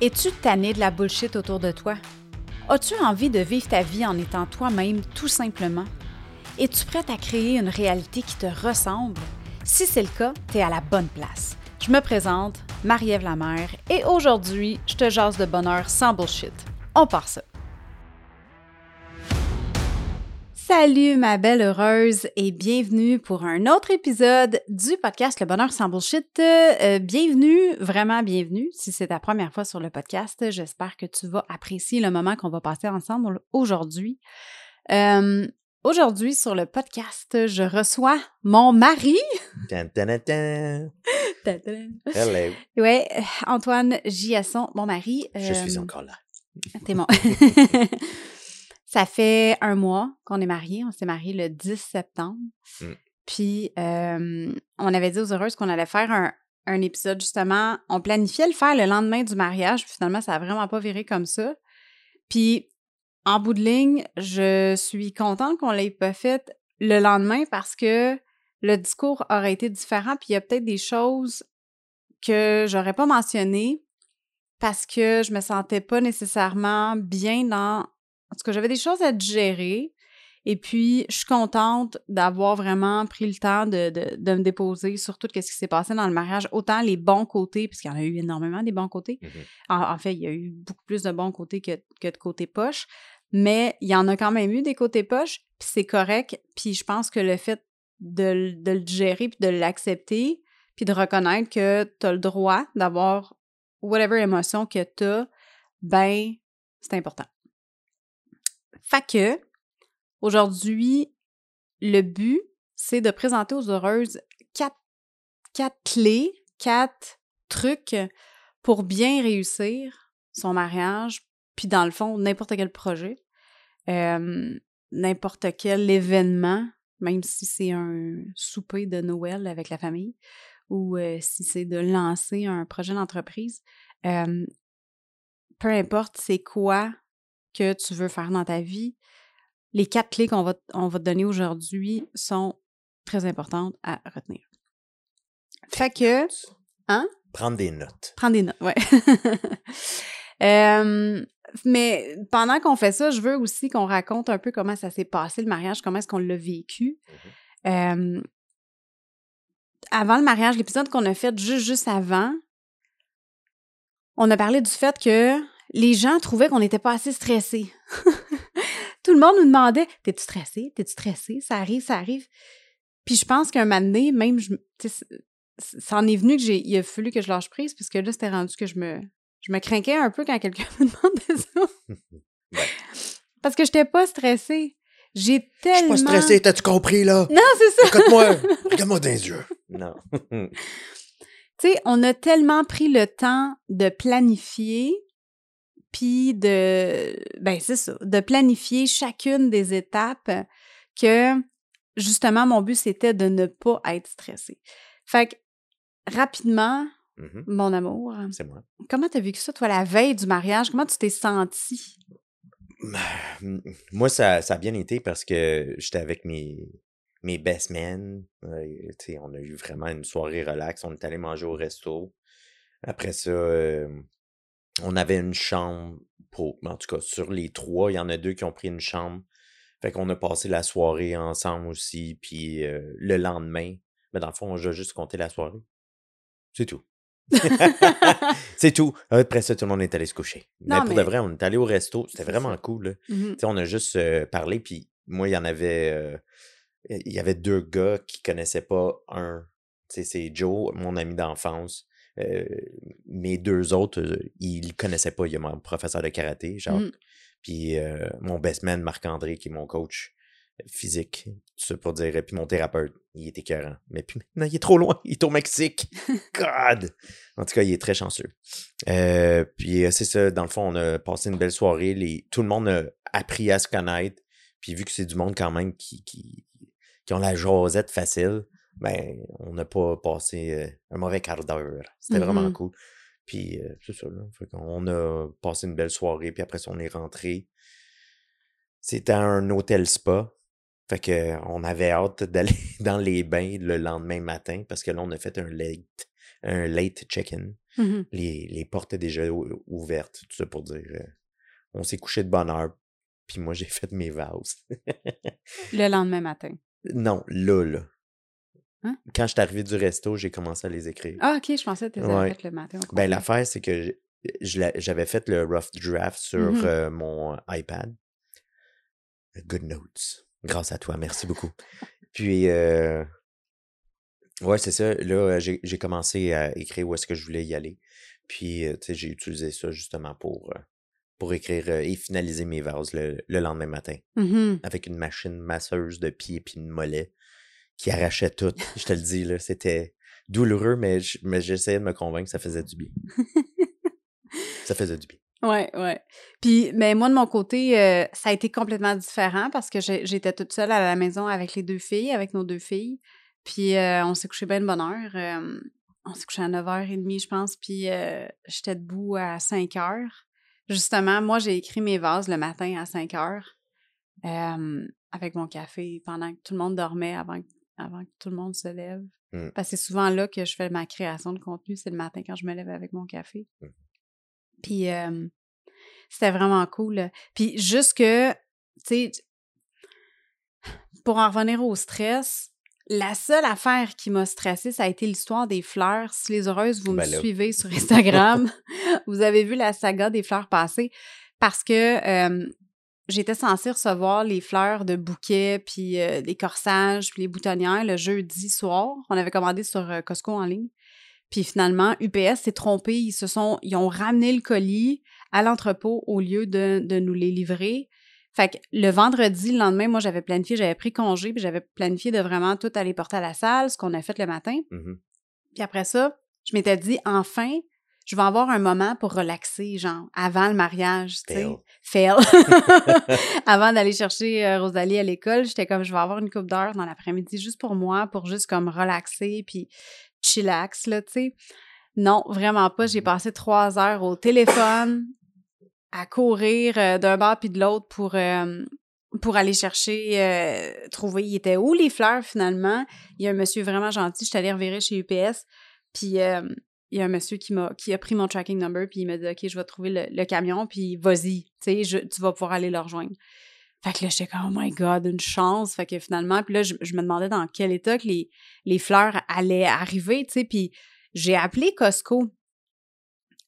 Es-tu tanné de la bullshit autour de toi? As-tu envie de vivre ta vie en étant toi-même tout simplement? Es-tu prête à créer une réalité qui te ressemble? Si c'est le cas, tu à la bonne place. Je me présente, Marie-Ève Lamère, et aujourd'hui, je te jase de bonheur sans bullshit. On part ça. Salut ma belle heureuse et bienvenue pour un autre épisode du podcast Le Bonheur sans Bullshit. Euh, bienvenue, vraiment bienvenue. Si c'est ta première fois sur le podcast, j'espère que tu vas apprécier le moment qu'on va passer ensemble aujourd'hui. Euh, aujourd'hui sur le podcast, je reçois mon mari. Hello. Ouais, Antoine Giasson, mon mari. Je suis Euh, encore là. T'es mon. Ça fait un mois qu'on est mariés. On s'est mariés le 10 septembre. Mm. Puis, euh, on avait dit aux heureuses qu'on allait faire un, un épisode, justement. On planifiait le faire le lendemain du mariage. Puis finalement, ça n'a vraiment pas viré comme ça. Puis, en bout de ligne, je suis contente qu'on l'ait pas fait le lendemain parce que le discours aurait été différent. Puis, il y a peut-être des choses que j'aurais pas mentionnées parce que je me sentais pas nécessairement bien dans... En tout cas, j'avais des choses à digérer. Et puis, je suis contente d'avoir vraiment pris le temps de, de, de me déposer sur tout ce qui s'est passé dans le mariage, autant les bons côtés, puisqu'il y en a eu énormément des bons côtés. Mhm. En, en fait, il y a eu beaucoup plus de bons côtés que, que de côtés poche, mais il y en a quand même eu des côtés poche, puis c'est correct. Puis je pense que le fait de, de le digérer, puis de l'accepter, puis de reconnaître que tu as le droit d'avoir whatever émotion que tu as, ben, c'est important. Fait que, aujourd'hui, le but, c'est de présenter aux heureuses quatre, quatre clés, quatre trucs pour bien réussir son mariage, puis dans le fond, n'importe quel projet, n'importe quel événement, même si c'est un souper de Noël avec la famille ou euh, si c'est de lancer un projet d'entreprise, peu importe c'est quoi que tu veux faire dans ta vie, les quatre clés qu'on va, on va te donner aujourd'hui sont très importantes à retenir. Fait que, Hein? Prendre des notes. Prends des notes, ouais. Euh, mais pendant qu'on fait ça, je veux aussi qu'on raconte un peu comment ça s'est passé le mariage, comment est-ce qu'on l'a vécu. Euh, avant le mariage, l'épisode qu'on a fait juste, juste avant, on a parlé du fait que les gens trouvaient qu'on n'était pas assez stressés. Tout le monde nous demandait T'es-tu stressé? T'es-tu stressé? Ça arrive, ça arrive. Puis je pense qu'un moment donné, même, je, tu sais, c- ça en est venu que j'ai, il a fallu que je lâche prise, parce que là, c'était rendu que je me, je me craquais un peu quand quelqu'un me demandait ça. Parce que j'étais pas stressée. J'ai Je suis tellement. pas stressé, t'as-tu compris, là? Non, c'est ça. Écoute-moi, regarde-moi dans les yeux. Non. Tu sais, on a tellement pris le temps de planifier, puis de, ben c'est ça, de planifier chacune des étapes que, justement, mon but, c'était de ne pas être stressée. Fait que, rapidement, Mhm. mon amour, C'est moi. comment t'as vécu ça, toi, la veille du mariage? Comment tu t'es sentie? Moi, ça, ça a bien été parce que j'étais avec mes, mes best men. Euh, on a eu vraiment une soirée relax. On est allé manger au resto. Après ça, euh, on avait une chambre pour. En tout cas, sur les trois, il y en a deux qui ont pris une chambre. Fait qu'on a passé la soirée ensemble aussi. Puis euh, le lendemain, mais dans le fond, on a juste compté la soirée. C'est tout. c'est tout. Après ça, tout le monde est allé se coucher. Non, mais pour mais- de vrai, on est allé au resto. C'était vraiment cool. Sais, on a juste euh, parlé, puis moi, il y en avait. euh, il y avait deux gars qui connaissaient pas un. C'est Joe, mon ami d'enfance. Euh, mes deux autres, euh, ils le connaissaient pas. Il y a mon professeur de karaté, Jacques. Mhm. Puis euh, mon best man, Marc-André, qui est mon coach physique, tout ça pour dire. Puis mon thérapeute, il est écœurant. Mais puis maintenant, il est trop loin. Il est au Mexique. God! En tout cas, il est très chanceux. Euh, puis c'est ça, dans le fond, on a passé une belle soirée. Les, tout le monde a appris à se connaître. Puis vu que c'est du monde quand même qui, qui, qui ont la jasette facile, ben, on n'a pas passé euh, un mauvais quart d'heure. C'était vraiment Mhm. cool. Puis euh, c'est ça, là. Fait qu'on a passé une belle soirée, puis après ça, on est rentré. C'était un hôtel spa. Fait que on avait hâte d'aller dans les bains le lendemain matin parce que là, on a fait un late, un late check-in. Mhm. Les, les portes étaient déjà ou- ouvertes, tout ça pour dire. euh, on s'est couché de bonne heure, puis moi, j'ai fait mes vases. Le lendemain matin. non, là, là. Hein? Quand je suis arrivé du resto, j'ai commencé à les écrire. Ah, ok, je pensais que tu Ouais. fait le matin. Ben, l'affaire, c'est que j'avais fait le rough draft sur Mhm. euh, mon iPad. Good notes. Grâce à toi, merci beaucoup. Puis, euh, ouais, c'est ça. Là, j'ai commencé à écrire où est-ce que je voulais y aller. Puis, euh, tu sais, j'ai utilisé ça justement pour, pour écrire et finaliser mes vases le, le lendemain matin Mhm. avec une machine masseuse de pieds puis de mollets qui arrachait tout. Je te le dis, là, c'était douloureux, mais je- mais j'essayais de me convaincre que ça faisait du bien. ça faisait du bien. Ouais, ouais. Puis, mais moi, de mon côté, euh, ça a été complètement différent parce que j'étais toute seule à la maison avec les deux filles, avec nos deux filles. Puis, euh, on s'est couché bien de bonne heure. euh, on s'est couché à 9h30, je pense. Puis, j'étais debout à 5h. Justement, moi, j'ai écrit mes vases le matin à 5h euh, avec mon café pendant que tout le monde dormait avant, que- avant que tout le monde se lève. Mm. Parce que c'est souvent là que je fais ma création de contenu, c'est le matin quand je me lève avec mon café. Mm. Puis euh, c'était vraiment cool. Puis juste que, tu sais, pour en revenir au stress, la seule affaire qui m'a stressée, ça a été l'histoire des fleurs. Si les heureuses, vous me Ben là. suivez sur Instagram, vous avez vu la saga des fleurs passer parce que euh, j'étais censée recevoir les fleurs de bouquet, puis euh, les corsages, puis les boutonnières le jeudi soir. On avait commandé sur euh, Costco en ligne. Puis finalement, UPS s'est trompé. Ils se sont, ils ont ramené le colis à l'entrepôt au lieu de, de nous les livrer. Fait que le vendredi, le lendemain, moi, j'avais planifié, j'avais pris congé, puis j'avais planifié de vraiment tout aller porter à la salle, ce qu'on a fait le matin. Mhm. Puis après ça, je m'étais dit, enfin, je vais avoir un moment pour relaxer, genre, avant le mariage, tu sais. Fail. Avant d'aller chercher euh, Rosalie à l'école, j'étais comme, je vais avoir une coupe d'heure dans l'après-midi juste pour moi, pour juste comme relaxer, puis chillax, là, tu sais. Non, vraiment pas. J'ai passé trois heures au téléphone à courir euh, d'un bord puis de l'autre pour, euh, pour aller chercher, euh, trouver, il était où les fleurs finalement? Il y a un monsieur vraiment gentil, je suis allée revirer chez UPS, puis euh, il y a un monsieur qui m'a qui a pris mon tracking number, puis il m'a dit, OK, je vais trouver le, le camion, puis vas-y, tu sais, tu vas pouvoir aller le rejoindre. Fait que là, j'étais comme, oh my God, une chance. Fait que finalement, puis là, je, je me demandais dans quel état que les, les fleurs allaient arriver, tu sais, puis j'ai appelé Costco.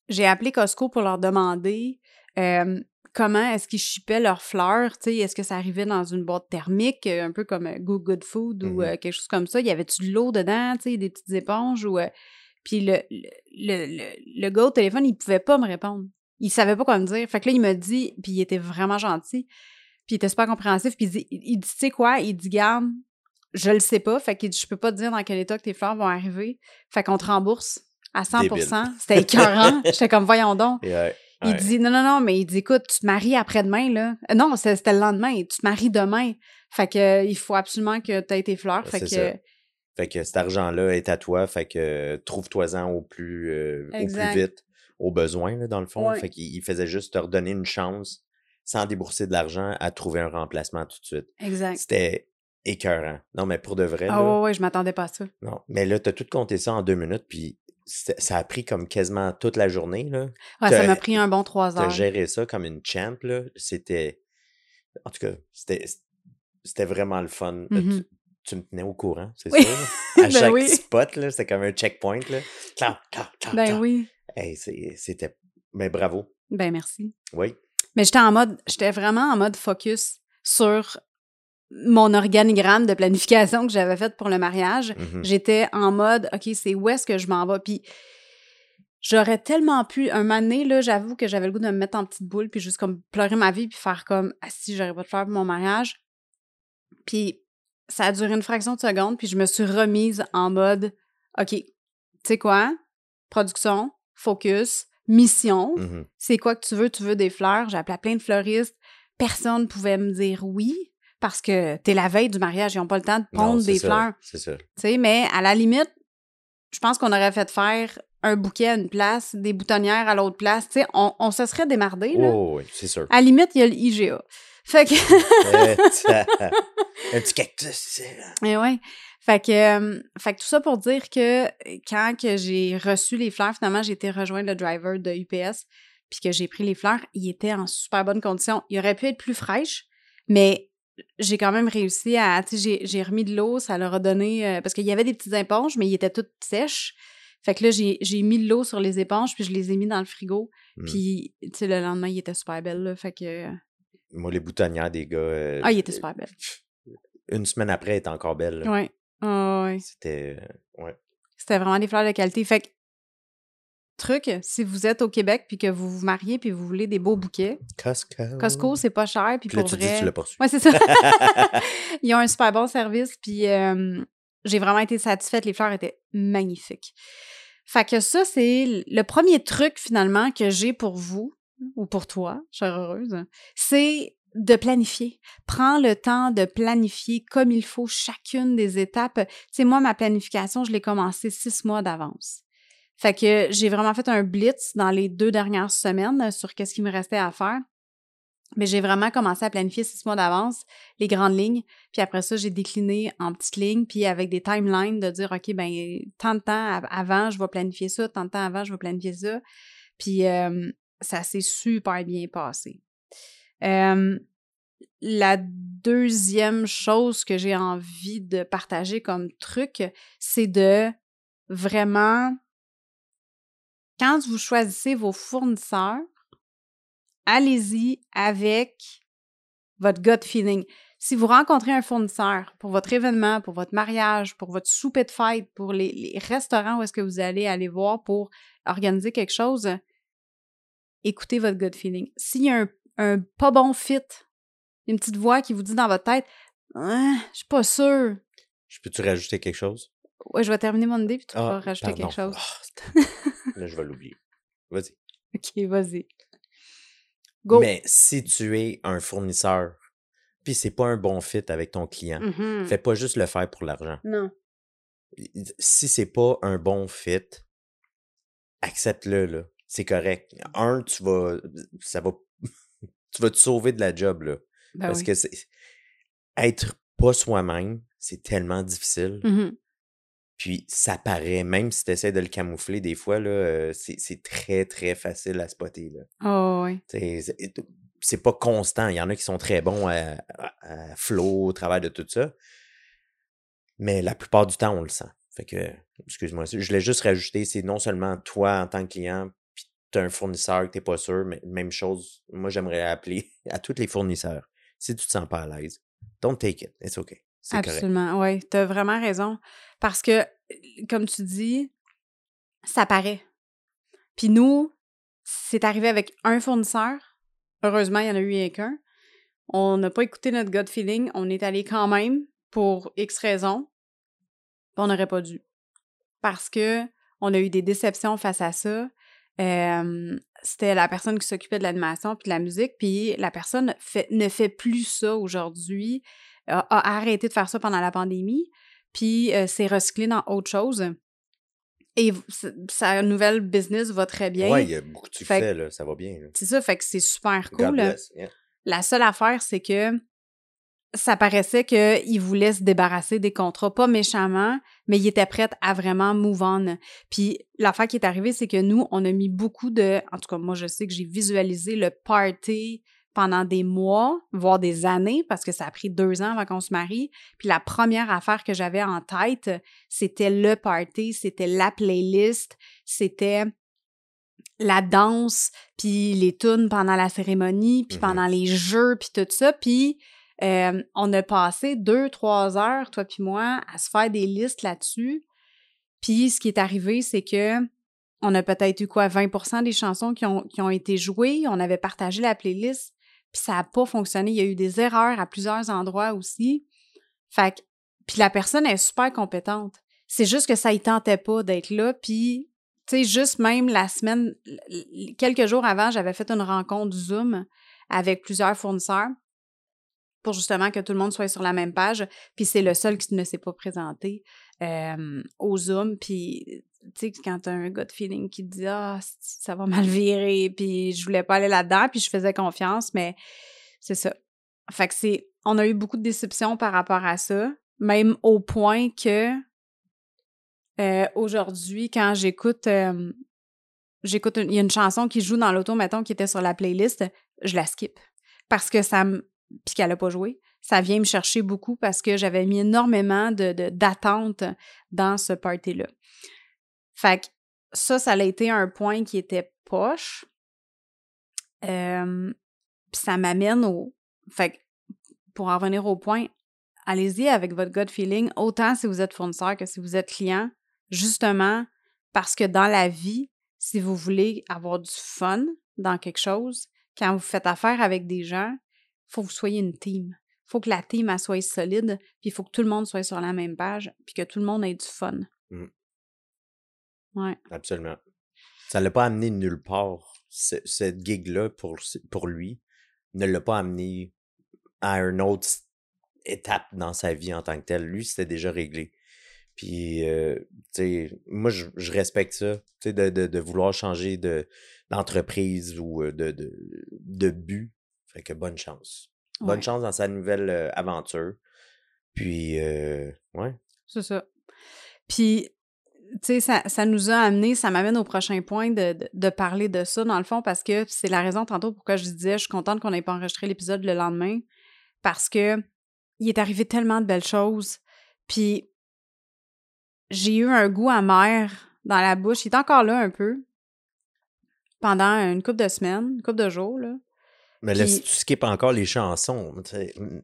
J'ai appelé Costco pour leur demander euh, comment est-ce qu'ils shippaient leurs fleurs, tu sais, est-ce que ça arrivait dans une boîte thermique, euh, un peu comme euh, Go Good Food ou euh, quelque chose comme ça. Y avait-tu de l'eau dedans, tu sais, des petites éponges ou... euh, puis le, le, le, le- gars au téléphone, il pouvait pas me répondre. Il savait pas quoi me dire. Fait que là, il m'a dit, puis il était vraiment gentil, puis il était super compréhensif, puis il dit, il dit, tu sais quoi? Il dit, garde, je le sais pas, fait qu'il dit, je peux pas te dire dans quel état que tes fleurs vont arriver. Fait qu'on te rembourse à 100 Débile. C'était écœurant. J'étais comme, voyons donc. Il ouais. dit, non, non, non, mais il dit, écoute, tu te maries après-demain, là. Euh, Non, c'était le lendemain. Tu te maries demain. Fait que, euh, il faut absolument que tu aies tes fleurs. Fait C'est que, ça. Fait que cet argent-là est à toi, fait que euh, trouve-toi-en au plus euh, au plus vite, au besoin, là, dans le fond. Fait qu'il il faisait juste te redonner une chance sans débourser de l'argent à trouver un remplacement tout de suite. exact. C'était écœurant. Non, mais pour de vrai, Ah là, ouais, ouais, je m'attendais pas à ça. non. Mais là, t'as tout compté ça en deux minutes, puis ça a pris comme quasiment toute la journée, là. Ouais, ça T'as- m'a pris un bon trois T'as heures. géré ça comme une champ, là. C'était... En tout cas, c'était... C'était vraiment le fun. Euh, Mhm. Tu, me tenais au courant, c'est Oui. sûr. là. À Ben chaque oui. spot, là, c'était comme un checkpoint, là. Clac, clac, Ben oui. Hey, c'était... Mais bravo. Ben merci. Oui. Mais j'étais en mode, j'étais vraiment en mode focus sur mon organigramme de planification que j'avais fait pour le mariage. Mhm. J'étais en mode, OK, c'est où est-ce que je m'en vais? Puis j'aurais tellement pu, un moment donné, là, j'avoue que j'avais le goût de me mettre en petite boule, puis juste comme pleurer ma vie, puis faire comme, ah si, j'aurais pas de faire pour mon mariage. Puis ça a duré une fraction de seconde, puis je me suis remise en mode, OK, tu sais quoi? Production, focus, mission. Mhm. C'est quoi que tu veux? Tu veux des fleurs? J'ai appelé à plein de fleuristes. Personne pouvait me dire oui parce que t'es la veille du mariage. Ils n'ont pas le temps de pondre des ça, fleurs. C'est ça. Mais à la limite, je pense qu'on aurait fait faire un bouquet à une place, des boutonnières à l'autre place. On, on se serait démardé, là. Oh, oui, c'est sûr. À la limite, il y a le IGA. Fait que, Euh, un petit cactus. c'est- mais ouais. Fait que, fait que tout ça pour dire que quand que j'ai reçu les fleurs, finalement, j'ai été rejoindre le driver de UPS, puis que j'ai pris les fleurs, il était en super bonne condition. Il aurait pu être plus fraîche, mais j'ai quand même réussi à, tu sais, j'ai remis de l'eau, ça leur a donné, parce qu'il y avait des petites éponges, mais ils étaient toutes sèches. Fait que là, j'ai mis de l'eau sur les éponges, puis je les ai mis dans le frigo. Mmh. Puis, tu sais, le lendemain, il était super belle, là. Fait que. Moi, les boutonnières des gars. ah, il était super belle. Une semaine après, elle était encore belle. Oui. ouais. C'était. ouais. C'était vraiment des fleurs de qualité. Fait que, truc, si vous êtes au Québec puis que vous vous mariez puis vous voulez des beaux bouquets. Costco. Costco, c'est pas cher. Puis, pour tu vrai. Dis, tu l'as poursuivi. Ouais, c'est ça. Ils ont un super bon service. Puis, j'ai vraiment été satisfaite. Les fleurs étaient magnifiques. Fait que ça, c'est le premier truc finalement que j'ai pour vous, ou pour toi, chère heureuse, c'est de planifier. Prends le temps de planifier comme il faut chacune des étapes. Tu sais, moi, ma planification, je l'ai commencé six mois d'avance. Fait que j'ai vraiment fait un blitz dans les deux dernières semaines sur qu'est-ce qui me restait à faire. Mais j'ai vraiment commencé à planifier six mois d'avance les grandes lignes. Puis après ça, j'ai décliné en petites lignes, puis avec des timelines de dire, OK, ben tant de temps avant, je vais planifier ça, tant de temps avant, je vais planifier ça. Puis ça s'est super bien passé. la deuxième chose que j'ai envie de partager comme truc, c'est de vraiment, quand vous choisissez vos fournisseurs, allez-y avec votre gut feeling. Si vous rencontrez un fournisseur pour votre événement, pour votre mariage, pour votre souper de fête, pour les, restaurants où est-ce que vous allez aller voir pour organiser quelque chose, écoutez votre gut feeling. S'il y a un, pas bon fit, une petite voix qui vous dit dans votre tête ah, Je suis pas sûr. Je peux-tu rajouter quelque chose? Oui, je vais terminer mon idée puis tu vas ah, rajouter quelque chose. Ah, là, je vais l'oublier. Vas-y. OK, vas-y. Mais si tu es un fournisseur, puis c'est pas un bon fit avec ton client, mmh fais pas juste le faire pour l'argent. Non. Si c'est pas un bon fit, accepte-le, là. C'est correct. Un, tu vas. Ça va. tu vas te sauver de la job, là. Ben parce que c'est. Être pas soi-même, c'est tellement difficile. Mmh puis ça paraît, même si tu essaies de le camoufler, des fois, là, euh, c'est très, très facile à spotter. Là. Oh, oui. C'est pas constant. Il y en a qui sont très bons à, à, flow, au travail de tout ça. Mais la plupart du temps, on le sent. Fait que, excuse-moi, je l'ai juste rajouté, c'est non seulement toi en tant que client, as un fournisseur que tu pas sûr, mais même chose, moi j'aimerais appeler à tous les fournisseurs. Si tu te sens pas à l'aise, don't take it, it's okay. Absolument, oui, tu as vraiment raison. Parce que, comme tu dis, ça paraît. Puis nous, c'est arrivé avec un fournisseur. Heureusement, il y en a eu qu'un. On n'a pas écouté notre gut feeling. On est allé quand même pour X raisons. On n'aurait pas dû. Parce que on a eu des déceptions face à ça. C'était la personne qui s'occupait de l'animation puis de la musique, puis la personne ne fait plus ça aujourd'hui a, arrêté de faire ça pendant la pandémie, puis euh, s'est recyclé dans autre chose. Et sa nouvelle business va très bien. Oui, il y a beaucoup de succès, là, ça va bien. C'est ça, fait que c'est super cool. La seule affaire, c'est que ça paraissait qu'il voulait se débarrasser des contrats, pas méchamment, mais il était prêt à vraiment move on. Puis l'affaire qui est arrivée, c'est que nous, on a mis beaucoup de... En tout cas, moi, je sais que j'ai visualisé le party pendant des mois, voire des années, parce que ça a pris deux ans avant qu'on se marie. Puis la première affaire que j'avais en tête, c'était le party, c'était la playlist, c'était la danse, puis les tunes pendant la cérémonie, puis mmh pendant les jeux, puis tout ça. Puis euh, on a passé deux, trois heures, toi puis moi, à se faire des listes là-dessus. Puis ce qui est arrivé, c'est que on a peut-être eu quoi, 20% des chansons qui ont, qui ont été jouées. On avait partagé la playlist puis ça n'a pas fonctionné. Il y a eu des erreurs à plusieurs endroits aussi. Fait que, puis la personne est super compétente. C'est juste que ça ne tentait pas d'être là. Puis, tu sais, juste même la semaine, quelques jours avant, j'avais fait une rencontre Zoom avec plusieurs fournisseurs pour justement que tout le monde soit sur la même page. Puis c'est le seul qui ne s'est pas présenté au Zoom. Puis tu sais, quand t'as un gut feeling qui te dit Ah, ça va mal virer, puis je voulais pas aller là-dedans, puis je faisais confiance, mais c'est ça. Fait que c'est. On a eu beaucoup de déceptions par rapport à ça, Même au point que aujourd'hui, quand j'écoute, j'écoute, il y a une chanson qui joue dans l'auto, mettons, qui était sur la playlist, je la skip. Parce que ça me. Puis qu'elle n'a pas joué. Ça vient me chercher beaucoup parce que j'avais mis énormément de, d'attentes dans ce party-là. Fait que ça, ça a été un point qui était poche. Puis ça m'amène au. Fait que pour en revenir au point, allez-y avec votre gut feeling, autant si vous êtes fournisseur que si vous êtes client, justement parce que dans la vie, si vous voulez avoir du fun dans quelque chose, quand vous faites affaire avec des gens, faut que vous soyez une team. Il faut que la team soit solide, puis il faut que tout le monde soit sur la même page, puis que tout le monde ait du fun. Mmh. Ouais. Absolument. Ça ne l'a pas amené nulle part. cette gig-là, pour, pour lui, ne l'a pas amené à une autre étape dans sa vie en tant que tel. Lui, c'était déjà réglé. Puis, euh, tu sais, moi, je, respecte ça, tu sais, de, de, vouloir changer de, d'entreprise ou euh, de, de, de but. Fait que bonne chance. Bonne chance dans sa nouvelle euh, aventure. Puis, ouais. C'est ça. Puis, tu sais, ça, ça, nous a amené, ça m'amène au prochain point de, de, parler de ça, dans le fond, parce que c'est la raison tantôt pourquoi je disais, je suis contente qu'on n'ait pas enregistré l'épisode le lendemain, parce que il est arrivé tellement de belles choses. Puis, j'ai eu un goût amer dans la bouche. Il est encore là un peu. Pendant une couple de semaines, une couple de jours, là. Mais là, si tu skippes encore les chansons,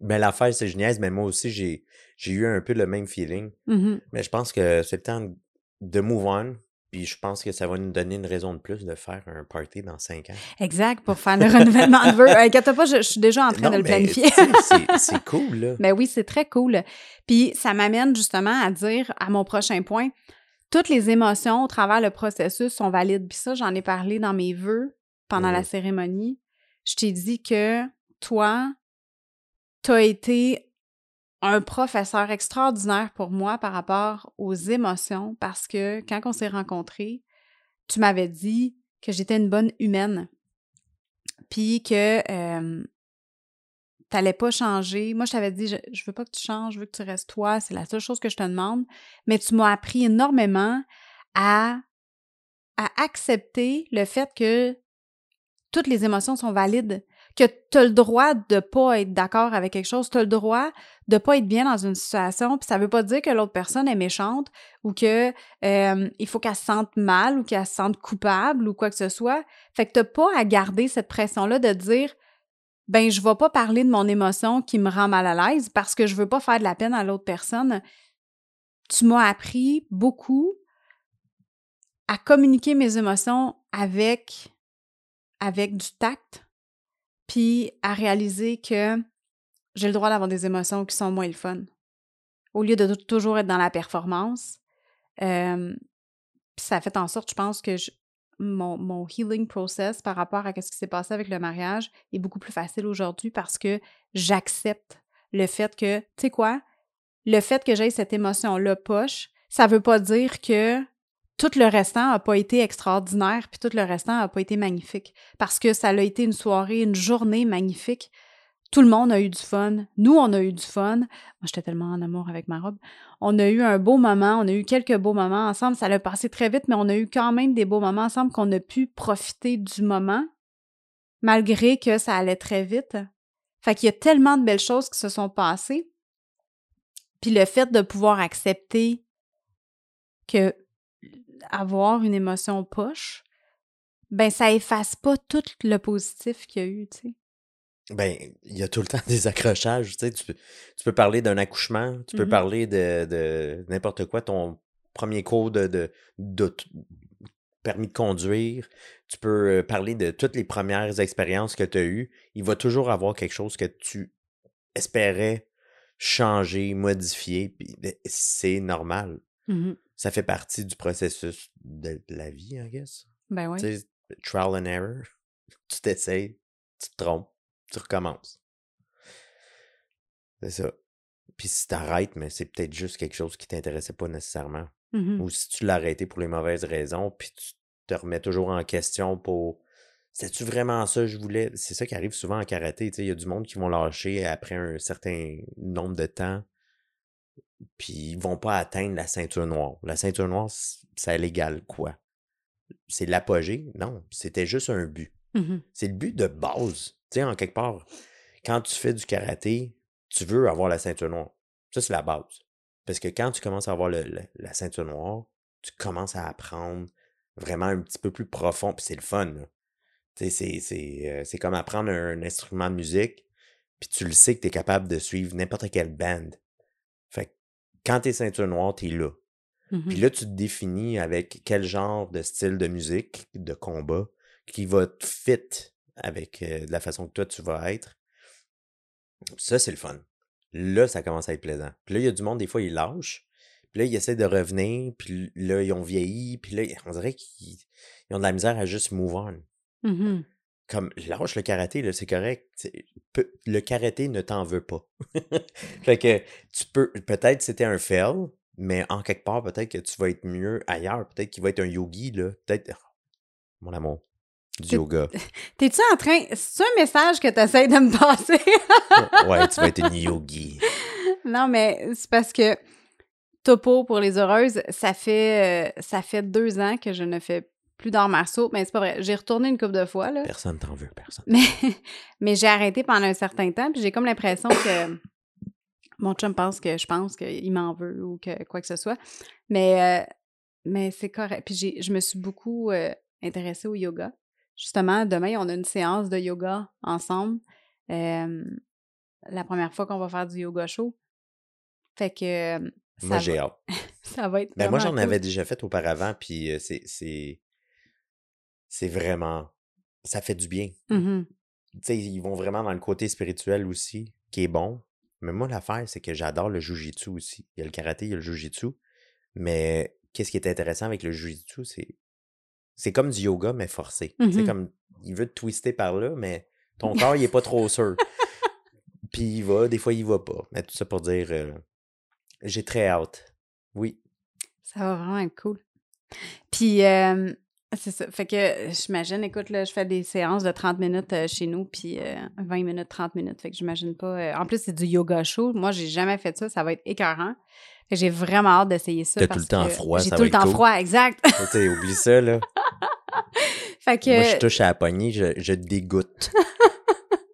mais l'affaire, c'est génial, mais moi aussi, j'ai, j'ai eu un peu le même feeling. Mmh mais je pense que c'est le temps de move on, puis je pense que ça va nous donner une raison de plus de faire un party dans cinq ans. Exact, pour faire le renouvellement de vœux. Inquiète pas, je, suis déjà en train de le planifier. c'est cool, là. Ben oui, c'est très cool. Puis ça m'amène justement à dire à mon prochain point, toutes les émotions au travers le processus sont valides. Puis ça, j'en ai parlé dans mes vœux pendant la mmh cérémonie. Je t'ai dit que toi, tu as été un professeur extraordinaire pour moi par rapport aux émotions parce que quand on s'est rencontrés, tu m'avais dit que j'étais une bonne humaine, puis que tu n'allais pas changer. Moi, je t'avais dit, je, je veux pas que tu changes, je veux que tu restes toi, c'est la seule chose que je te demande. Mais tu m'as appris énormément à, à accepter le fait que toutes les émotions sont valides que tu as le droit de pas être d'accord avec quelque chose, tu as le droit de pas être bien dans une situation, puis ça veut pas dire que l'autre personne est méchante ou que euh, il faut qu'elle se sente mal ou qu'elle se sente coupable ou quoi que ce soit. Fait que t'as pas à garder cette pression-là de dire ben je vais pas parler de mon émotion qui me rend mal à l'aise parce que je veux pas faire de la peine à l'autre personne. Tu m'as appris beaucoup à communiquer mes émotions avec avec du tact, puis à réaliser que j'ai le droit d'avoir des émotions qui sont moins le fun. Au lieu de toujours être dans la performance, euh, ça fait en sorte, je pense, que mon, mon, healing process par rapport à ce qui s'est passé avec le mariage est beaucoup plus facile aujourd'hui parce que j'accepte le fait que, tu sais quoi, le fait que j'ai cette émotion-là poche, ça veut pas dire que tout le restant n'a pas été extraordinaire, puis tout le restant n'a pas été magnifique. Parce que ça a été une soirée, une journée magnifique. Tout le monde a eu du fun. Nous, on a eu du fun. Moi, j'étais tellement en amour avec ma robe. On a eu un beau moment. On a eu quelques beaux moments ensemble. Ça a passé très vite, mais on a eu quand même des beaux moments ensemble qu'on a pu profiter du moment, malgré que ça allait très vite. Fait qu'il y a tellement de belles choses qui se sont passées. Puis le fait de pouvoir accepter que avoir une émotion poche, ben ça efface pas tout le positif qu'il y a eu, tu sais. Ben, il y a tout le temps des accrochages, tu sais. Tu peux, tu peux parler d'un accouchement, tu peux mm-hmm. parler de, de n'importe quoi, ton premier cours de, de, de, permis de conduire, tu peux euh, parler de toutes les premières expériences que tu as eues. Il va toujours avoir quelque chose que tu espérais changer, modifier, puis ben, c'est normal. Mmh ça fait partie du processus de la vie, I guess. Ben oui. Tu sais, trial and error. Tu t'essayes, tu te trompes, tu recommences. C'est ça. Puis si t'arrêtes, mais c'est peut-être juste quelque chose qui t'intéressait pas nécessairement. Mmh Ou si tu l'as arrêté pour les mauvaises raisons, puis tu te remets toujours en question pour c'est-tu vraiment ça que je voulais? C'est ça qui arrive souvent en karaté. Il y a du monde qui vont lâcher après un certain nombre de temps puis ils vont pas atteindre la ceinture noire. La ceinture noire, ça l'égale quoi? C'est l'apogée? Non, c'était juste un but. Mhm. C'est le but de base. Tu sais, en quelque part, quand tu fais du karaté, tu veux avoir la ceinture noire. Ça, c'est la base. Parce que quand tu commences à avoir le- le- la ceinture noire, tu commences à apprendre vraiment un petit peu plus profond, puis c'est le fun. là. Tu sais, c'est- c'est euh, c'est comme apprendre un, instrument de musique, puis tu le sais que tu es capable de suivre n'importe quelle band. Quand tu es ceinture noire, tu es là. Mhm. Puis là, tu te définis avec quel genre de style de musique, de combat, qui va te fit avec euh, la façon que toi tu vas être. Ça, c'est le fun. Là, ça commence à être plaisant. Puis là, il y a du monde, des fois, ils lâchent. Puis là, ils essaient de revenir. Puis là, ils ont vieilli. Puis là, on dirait qu'ils ils ont de la misère à juste move on. Mhm. Comme, lâche le karaté, c'est correct. Le karaté ne t'en veut pas. fait que tu peux, peut-être c'était un fail, mais en quelque part, peut-être que tu vas être mieux ailleurs. Peut-être qu'il va être un yogi, là. Peut-être, oh, mon amour, du yoga. T'es-tu en train. C'est un message que tu essaies de me passer? ouais, tu vas être une yogi. non, mais c'est parce que Topo pour les heureuses, ça fait, euh, ça fait deux ans que je ne fais plus d'arts marceaux. Mais c'est pas vrai. J'ai retourné une couple de fois, là. Personne t'en veut, personne. Mais, mais j'ai arrêté pendant un certain temps, puis j'ai comme l'impression que mon chum pense que je pense qu'il m'en veut ou que quoi que ce soit. Mais, euh, mais c'est correct. Puis j'ai- je me suis beaucoup euh, intéressée au yoga. Justement, demain, on a une séance de yoga ensemble. Euh, la première fois qu'on va faire du yoga show. Fait que ça, Moi, j'ai hâte. ça va être Ben, moi, j'en cool. avais déjà fait auparavant, puis c'est, c'est, c'est vraiment, ça fait du bien. Tu sais, ils vont vraiment dans le côté spirituel aussi, qui est bon. Mais moi, l'affaire, c'est que j'adore le jujitsu aussi. Il y a le karaté, il y a le jujitsu. Mais qu'est-ce qui est intéressant avec le jujitsu, c'est, c'est comme du yoga, mais forcé. Sais, Mhm. comme, il veut te twister par là, mais ton corps, il est pas trop sûr. Puis il va, des fois, il va pas. Mais tout ça pour dire, euh, j'ai très hâte. Oui. Ça va vraiment être cool. Puis, euh, c'est ça. Fait que j'imagine, écoute, là, je fais des séances de 30 minutes euh, chez nous, puis euh, 20 minutes, 30 minutes. Fait que j'imagine pas. euh, en plus, c'est du yoga chaud. Moi, j'ai jamais fait ça. Ça va être écœurant. J'ai vraiment hâte d'essayer ça. T'as tout le temps froid, J'ai tout va le temps cool. froid, exact. Oublie ça, là. fait que. Moi, je touche à la poignée, je, je dégoûte.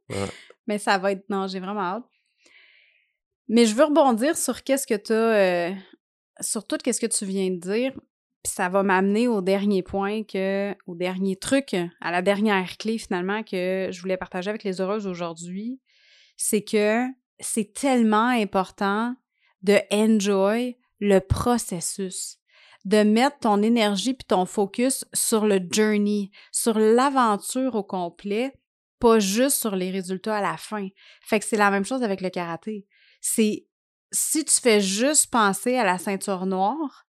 Mais ça va être. Non, j'ai vraiment hâte. Mais je veux rebondir sur qu'est-ce que tu as. sur tout qu'est-ce que tu viens de dire. Ça va m'amener au dernier point, que, au dernier truc, à la dernière clé finalement que je voulais partager avec les heureuses aujourd'hui. C'est que c'est tellement important de enjoy le processus, de mettre ton énergie puis ton focus sur le journey, sur l'aventure au complet, pas juste sur les résultats à la fin. Fait que c'est la même chose avec le karaté. C'est si tu fais juste penser à la ceinture noire,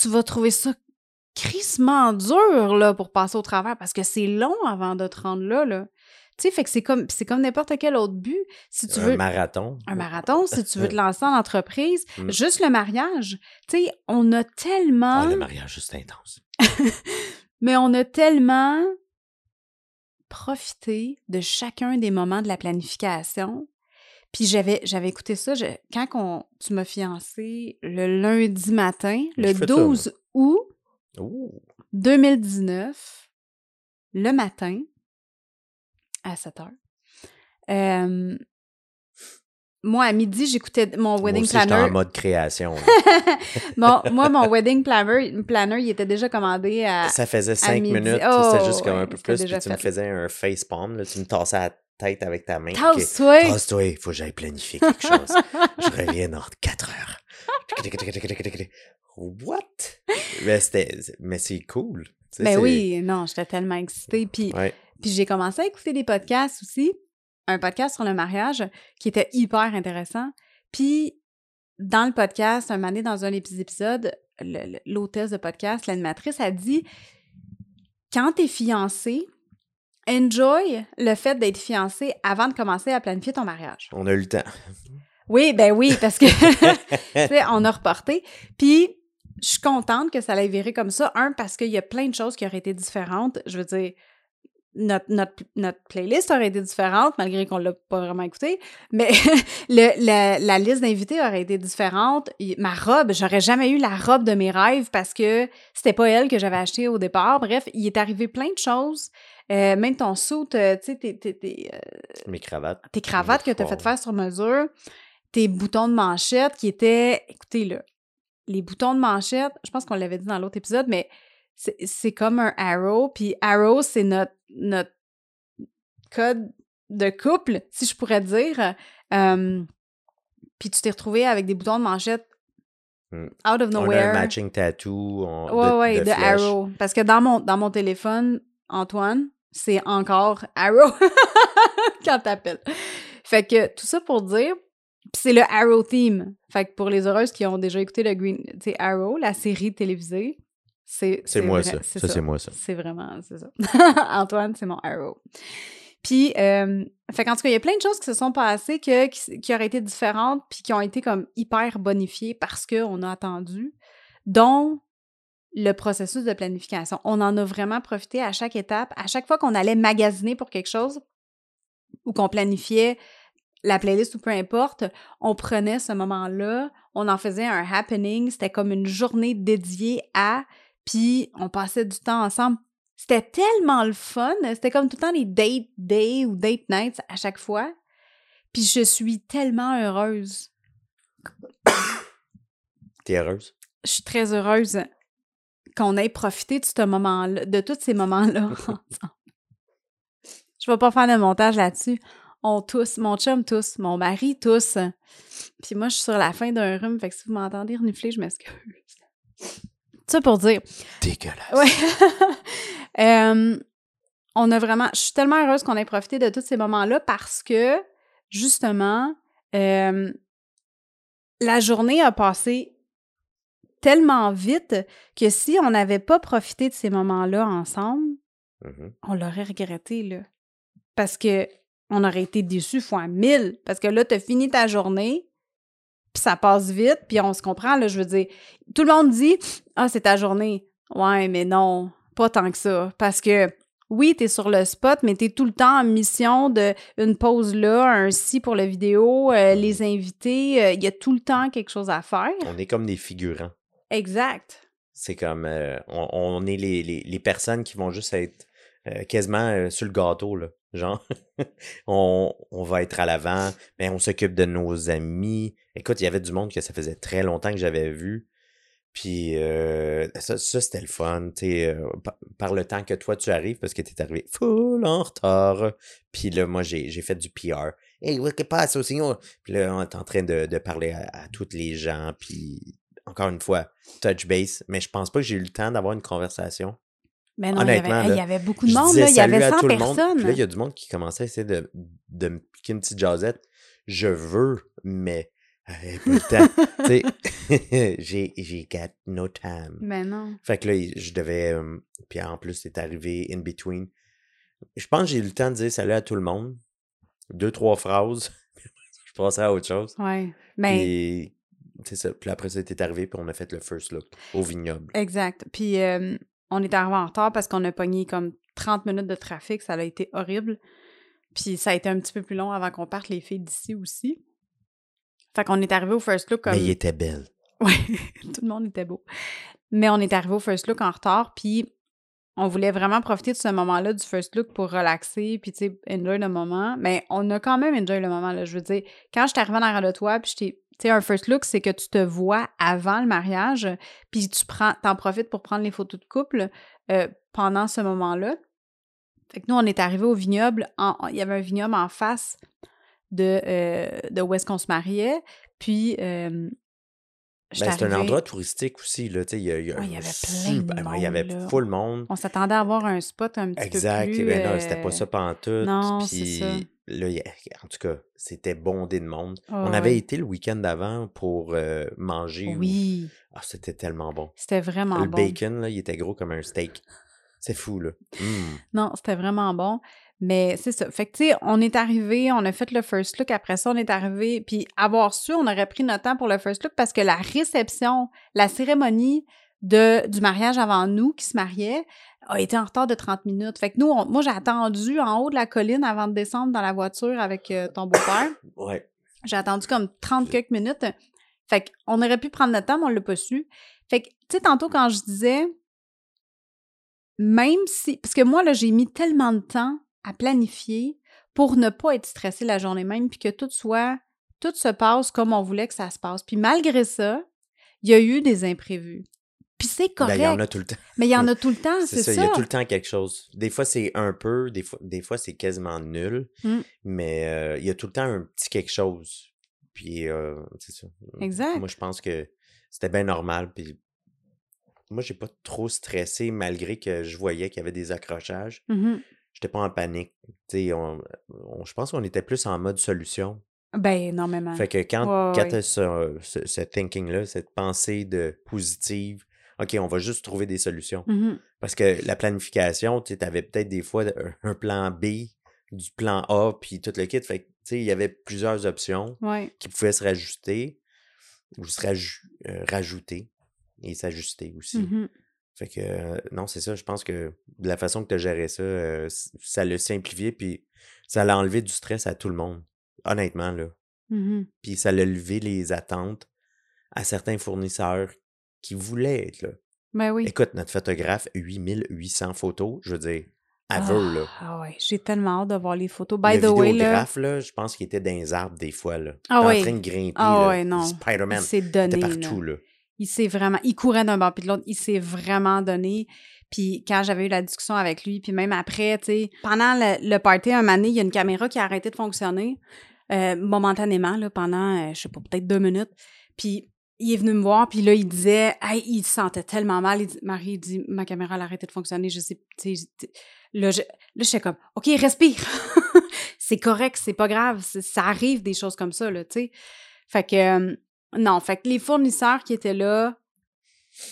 tu vas trouver ça crissement dur là, pour passer au travers parce que c'est long avant de te rendre là. là. Tu sais, fait que c'est comme, c'est comme n'importe quel autre but. Si tu un veux marathon. un marathon, si tu veux te lancer en entreprise, Mm. juste le mariage. Tu sais, on a tellement, Ah, le mariage, c'est intense. mais on a tellement profité de chacun des moments de la planification. Puis j'avais, j'avais écouté ça je- quand on, tu m'as fiancé le lundi matin, le J'ai fait ça, 12 août Ouh. 2019, le matin, à 7 heures. Euh, moi, à midi, j'écoutais mon Moi wedding aussi, j'étais planner. en mode création. Bon, moi, mon wedding planner, planner, il était déjà commandé à. Ça faisait cinq minutes. Oh, c'était juste comme un peu plus. Puis tu me faisais un face palm. Là, tu me tassais la tête avec ta main. Tasse-toi! Tasse-toi, il faut que j'aille planifier quelque chose. Je reviens dans 4 heures. What? Mais, mais c'est cool. Tu sais, Ben oui, non, j'étais tellement excitée. Puis, Ouais. puis j'ai commencé à écouter des podcasts aussi. Un podcast sur le mariage qui était hyper intéressant. Puis, dans le podcast, un moment donné, dans un des épisodes, le- le- l'hôtesse de podcast, l'animatrice, a dit quand t'es fiancé, enjoy le fait d'être fiancé avant de commencer à planifier ton mariage. On a eu le temps. Oui, ben oui, parce que tu sais, on a reporté. Puis, je suis contente que ça l'ait viré comme ça. Un, parce qu'il y a plein de choses qui auraient été différentes. Je veux dire, notre, notre, notre playlist aurait été différente, malgré qu'on l'a pas vraiment écouté, mais le, la, la liste d'invités aurait été différente. Ma robe, j'aurais jamais eu la robe de mes rêves parce que c'était pas elle que j'avais achetée au départ. Bref, il est arrivé plein de choses. Euh, même ton soute, tu sais, tes, tes, tes, euh, Mes cravates. tes cravates que tu as fait faire sur mesure, tes boutons de manchette qui étaient, écoutez là, les boutons de manchette, je pense qu'on l'avait dit dans l'autre épisode, mais c'est comme un arrow, puis arrow, c'est notre, notre code de couple, si je pourrais dire. Euh, puis tu t'es retrouvé avec des boutons de manchette Hmm. out of On a un nowhere. matching tattoo on- Ouais, de, ouais, de de. Arrow. Parce que dans mon, dans mon téléphone, Antoine, c'est encore Arrow quand t'appelles. Fait que tout ça pour dire, pis c'est le Arrow theme. Fait que pour les heureuses qui ont déjà écouté le Green, Arrow, la série télévisée, c'est C'est moi, ça. Ça, c'est moi, ça. C'est vraiment, c'est ça. Antoine, c'est mon Arrow. Puis, euh, fait qu'en tout cas, il y a plein de choses qui se sont passées que, qui, qui auraient été différentes puis qui ont été comme hyper bonifiées parce qu'on a attendu, dont le processus de planification. On en a vraiment profité à chaque étape. À chaque fois qu'on allait magasiner pour quelque chose ou qu'on planifiait la playlist ou peu importe, on prenait ce moment-là, on en faisait un happening, c'était comme une journée dédiée à, puis on passait du temps ensemble. C'était tellement le fun, c'était comme tout le temps les date day ou date nights à chaque fois. Puis je suis tellement heureuse. T'es heureuse? Je suis très heureuse qu'on ait profité de ce moment-là, de tous ces moments-là ensemble. Je vais pas faire de montage là-dessus. On tous, mon chum tous, mon mari tous. Puis moi, je suis sur la fin d'un rhume, fait que si vous m'entendez renifler, je m'excuse. Ça pour dire, Dégueulasse. Ouais. Euh, on a vraiment. Je suis tellement heureuse qu'on ait profité de tous ces moments-là parce que, justement, euh, la journée a passé tellement vite que si on n'avait pas profité de ces moments-là ensemble, Mhm. on l'aurait regretté, là. Parce que on aurait été déçus fois mille. Parce que là, t'as fini ta journée, puis ça passe vite, puis on se comprend, là, je veux dire. Tout le monde dit « Ah, c'est ta journée. » Ouais, mais non, pas tant que ça. Parce que, oui, t'es sur le spot, mais t'es tout le temps en mission de une pause là, un si pour la vidéo, euh, les invités, euh, il y a tout le temps quelque chose à faire. On est comme des figurants. Exact. C'est comme. euh, on, est les, personnes qui vont juste être euh, quasiment euh, sur le gâteau, là. Genre, on, va être à l'avant, mais on s'occupe de nos amis. Écoute, il y avait du monde que ça faisait très longtemps que j'avais vu. Puis euh, ça, ça c'était le fun, par, le temps que toi tu arrives, parce que tu es arrivé full en retard. Puis là, moi, j'ai fait du PR. Hey, what que passe? Puis là, on est en train de, parler à, à tous les gens. Puis encore une fois, touch base. Mais je pense pas que j'ai eu le temps d'avoir une conversation. Mais non, il y, avait, là, il y avait beaucoup de monde, là. Il y avait salut à 100 tout le monde. personnes. Puis là, il y a du monde qui commençait à essayer de, de me piquer une petite jasette. Je veux, mais euh, pas le temps. tu sais, j'ai, j'ai got no time. Mais non. Fait que là, je devais. euh, puis en plus, c'est arrivé in between. Je pense que j'ai eu le temps de dire salut à tout le monde. Deux, trois phrases. je passais à autre chose. Ouais. Puis, c'est ça. Puis après, ça était arrivé, puis on a fait le first look au vignoble. Exact. Puis euh, on est arrivé en retard parce qu'on a pogné comme 30 minutes de trafic. Ça a été horrible. Puis ça a été un petit peu plus long avant qu'on parte les filles d'ici aussi. Fait qu'on est arrivé au first look comme. Mais il était belle. Ouais, tout le monde était beau. Mais on est arrivé au first look en retard, puis on voulait vraiment profiter de ce moment-là du first look pour relaxer, puis tu sais, enjoy le moment. Mais on a quand même enjoy le moment, là. Je veux dire, quand je suis arrivée en arrière de toi, puis je t'ai. Tu sais, un first look, c'est que tu te vois avant le mariage, puis tu prends, t'en profites pour prendre les photos de couple euh, pendant ce moment-là. Fait que nous, on est arrivé au vignoble. il y avait un vignoble en face de, euh, de où est-ce qu'on se mariait. Puis, euh, Ben, c'est un endroit touristique aussi, là. Il y a, il y a Ouais, il y un avait plein de super- ouais, Il y avait monde, là. full monde. On s'attendait à avoir un spot un petit Exact. peu plus... Ben non, c'était euh, pas ça pantoute. non, c'est Puis ça. là, en tout cas, c'était bondé de monde. Ah On avait ouais. été le week-end d'avant pour euh, manger. ou- Oui, Ah, c'était tellement bon. c'était vraiment le bon. bacon, là, il était gros comme un steak. C'est fou, là. Mm. Non, c'était vraiment bon. Mais c'est ça. Fait que, tu sais, on est arrivé, on a fait le first look. Après ça, on est arrivé. Puis, avoir su, on aurait pris notre temps pour le first look parce que la réception, la cérémonie de, du mariage avant nous qui se mariait a été en retard de 30 minutes. Fait que nous, moi, j'ai attendu en haut de la colline avant de descendre dans la voiture avec euh, ton beau-père. Ouais. J'ai attendu comme 30 quelques minutes. Fait qu'on aurait pu prendre notre temps, mais on l'a pas su. Fait que, tu sais, tantôt, quand je disais, même si, parce que moi, là, j'ai mis tellement de temps à planifier pour ne pas être stressé la journée même, puis que tout soit, tout se passe comme on voulait que ça se passe. Puis malgré ça, il y a eu des imprévus. Puis c'est Ben, il y en correct. a tout le temps. mais il y en a tout le temps, C'est ça, ça. il y a tout le temps quelque chose. Des fois, c'est un peu, des fois, des fois c'est quasiment nul, Mm. mais euh, il y a tout le temps un petit quelque chose. Puis, euh, c'est ça. Exact. Moi, je pense que c'était bien normal. Puis, moi, j'ai pas trop stressé malgré que je voyais qu'il y avait des accrochages. Mhm. J'étais pas en panique. On, on- je pense qu'on était plus en mode solution. Ben, énormément. Fait que quand, Ouais, quand ouais. ce, ce, ce thinking-là, cette pensée de positive, OK, on va juste trouver des solutions. Mhm. Parce que la planification, tu avais peut-être des fois un, plan B, du plan A, puis tout le kit. Fait que, tu sais, il y avait plusieurs options Ouais. qui pouvaient se rajouter ou se raju- euh, rajouter et s'ajuster aussi. Mhm. Fait que, euh, non, c'est ça. Je pense que de la façon que tu as géré ça, euh, ça l'a simplifié, puis ça l'a enlevé du stress à tout le monde. Honnêtement, là. Mhm. Puis ça l'a levé les attentes à certains fournisseurs qui voulaient être là. Ben oui. Écoute, notre photographe, 8800 photos, je veux dire, à veut, là. Ah ouais, j'ai tellement hâte de voir les photos. le By the way, là, là, je pense qu'il était dans les arbres des fois, là. Ah en ouais. train de grimper, Ah là. ouais, non. Spider-Man, était donné. là. partout, là. Il s'est vraiment... Il courait d'un bord puis de l'autre. Il s'est vraiment donné. Puis quand j'avais eu la discussion avec lui, puis même après, tu sais, pendant le, party, un moment il y a une caméra qui a arrêté de fonctionner euh, momentanément, là, pendant, euh, je sais pas, peut-être deux minutes. Puis il est venu me voir, puis là, il disait, hey, il se sentait tellement mal. Il dit, Marie, il dit, ma caméra elle a arrêté de fonctionner, je sais, tu sais, là, je, là, j'étais comme, OK, respire. c'est correct, c'est pas grave, ça arrive des choses comme ça, là, tu sais. Fait que, euh, non, fait que les fournisseurs qui étaient là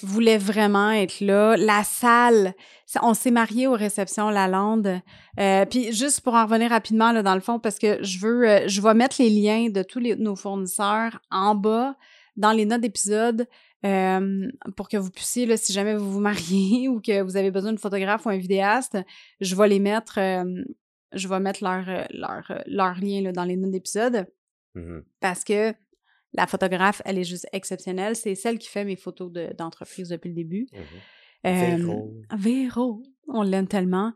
voulaient vraiment être là. La salle, on s'est mariés aux réceptions Lalande. Euh, Puis juste pour en revenir rapidement, là, dans le fond, parce que je veux, euh, je vais mettre les liens de tous les, nos fournisseurs en bas dans les notes d'épisode euh, pour que vous puissiez, là, si jamais vous vous mariez ou que vous avez besoin d'une photographe ou un vidéaste, je vais les mettre, euh, je vais mettre leur, leur, leur lien là, dans les notes d'épisode Mhm. parce que la photographe, elle est juste exceptionnelle. C'est celle qui fait mes photos de- d'entreprise depuis le début. Euh, Véro. Véro, on l'aime tellement.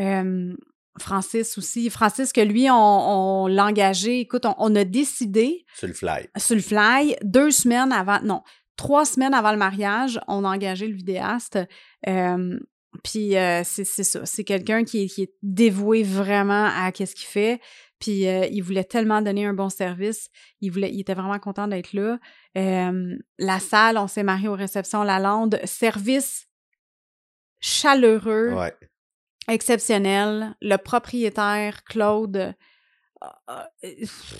Euh, Francis aussi. Francis, que lui, on, on l'a engagé. Écoute, on, on a décidé Sur le fly. sur le fly, deux semaines avant, non, trois semaines avant le mariage, on a engagé le vidéaste. Euh, puis euh, c'est ça, c'est quelqu'un qui, est- qui est dévoué vraiment à qu'est-ce qu'il fait. Puis euh, il voulait tellement donner un bon service, il voulait, il était vraiment content d'être là. Euh, la salle, on s'est marié aux réceptions Lalande, service chaleureux, Ouais. exceptionnel. Le propriétaire Claude, euh, euh,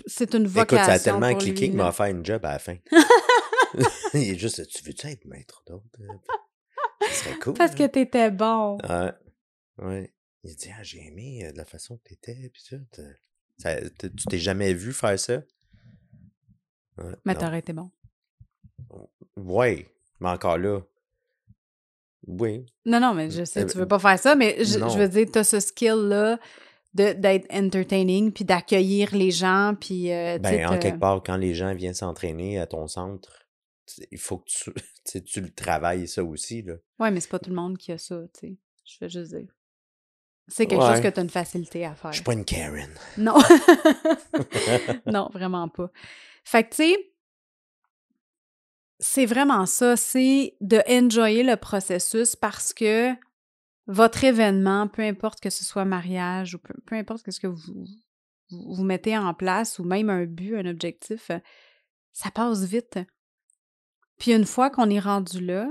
c'est une Écoute, vocation. ça a tellement pour cliqué qu'il m'a offert une job à la fin. il est juste, tu veux-tu être maître d'autre? Ça serait cool. Parce que hein? t'étais bon. Ouais. Ouais. Il dit, ah, j'ai aimé euh, de la façon que t'étais, pis ça. Ça- tu t'es jamais vu faire ça? Mais t'aurais été bon. Ouais, mais encore là. Oui. Non, non, mais je sais, Euh, tu veux pas faire ça, mais je, veux dire, t'as ce skill-là de- d'être entertaining, puis d'accueillir les gens, puis... euh, Ben, en quelque part, quand les gens viennent s'entraîner à ton centre, il faut que tu, tu le travailles, ça aussi, là. Ouais, mais c'est pas tout le monde qui a ça, tu sais. Je veux juste dire. C'est quelque Ouais. chose que t'as une facilité à faire. Je suis pas une Karen. Non. non, vraiment pas. Fait que, tu sais, c'est vraiment ça, c'est de enjoyer le processus parce que votre événement, peu importe que ce soit mariage ou peu, peu importe ce que vous, vous, mettez en place ou même un but, un objectif, ça passe vite. Puis une fois qu'on est rendu là,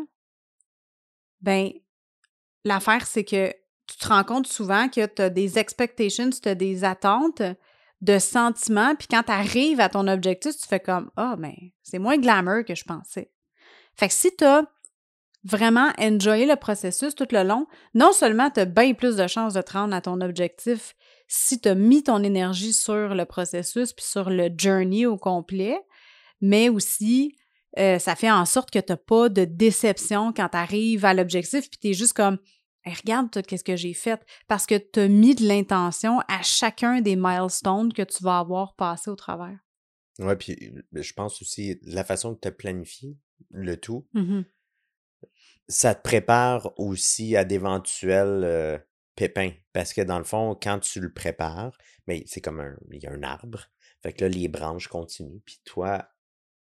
ben, l'affaire, c'est que tu te rends compte souvent que tu as des expectations, tu as des attentes de sentiments, puis quand tu arrives à ton objectif, tu fais comme Ah, mais c'est moins glamour que je pensais. Fait que si tu as vraiment enjoyé le processus tout le long, non seulement tu as bien plus de chances de te rendre à ton objectif si tu as mis ton énergie sur le processus puis sur le journey au complet, mais aussi euh, ça fait en sorte que tu n'as pas de déception quand tu arrives à l'objectif, puis tu es juste comme, Hey, regarde tout ce que j'ai fait, parce que tu as mis de l'intention à chacun des milestones que tu vas avoir passé au travers. Ouais, puis je pense aussi la façon que tu as planifié le tout, Mhm. ça te prépare aussi à d'éventuels euh, pépins. Parce que dans le fond, quand tu le prépares, mais c'est comme un, il y a un arbre. Fait que là, les branches continuent. Puis toi,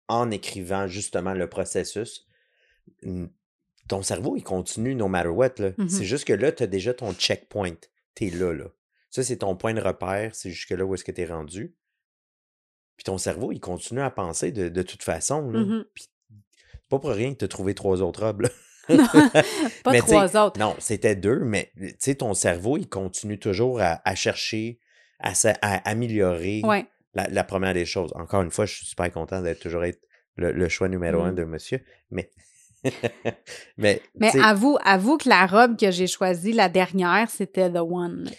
en écrivant justement le processus, ton cerveau, il continue no matter what. là. Mhm. C'est juste que là, tu as déjà ton checkpoint. Tu es là, là. Ça, c'est ton point de repère. C'est jusque-là où est-ce que tu es rendu. Puis ton cerveau, il continue à penser de, de toute façon. Là. Mhm. Puis c'est pas pour rien que tu as trouvé trois autres robes. là. Non, pas Mais trois autres. Non, c'était deux, mais tu sais, ton cerveau, il continue toujours à, à chercher, à, à améliorer Ouais. la, la première des choses. Encore une fois, je suis super content d'être toujours être le, le choix numéro un Mm. de monsieur, mais. mais, Mais avoue, avoue que la robe que j'ai choisie, la dernière, c'était The One.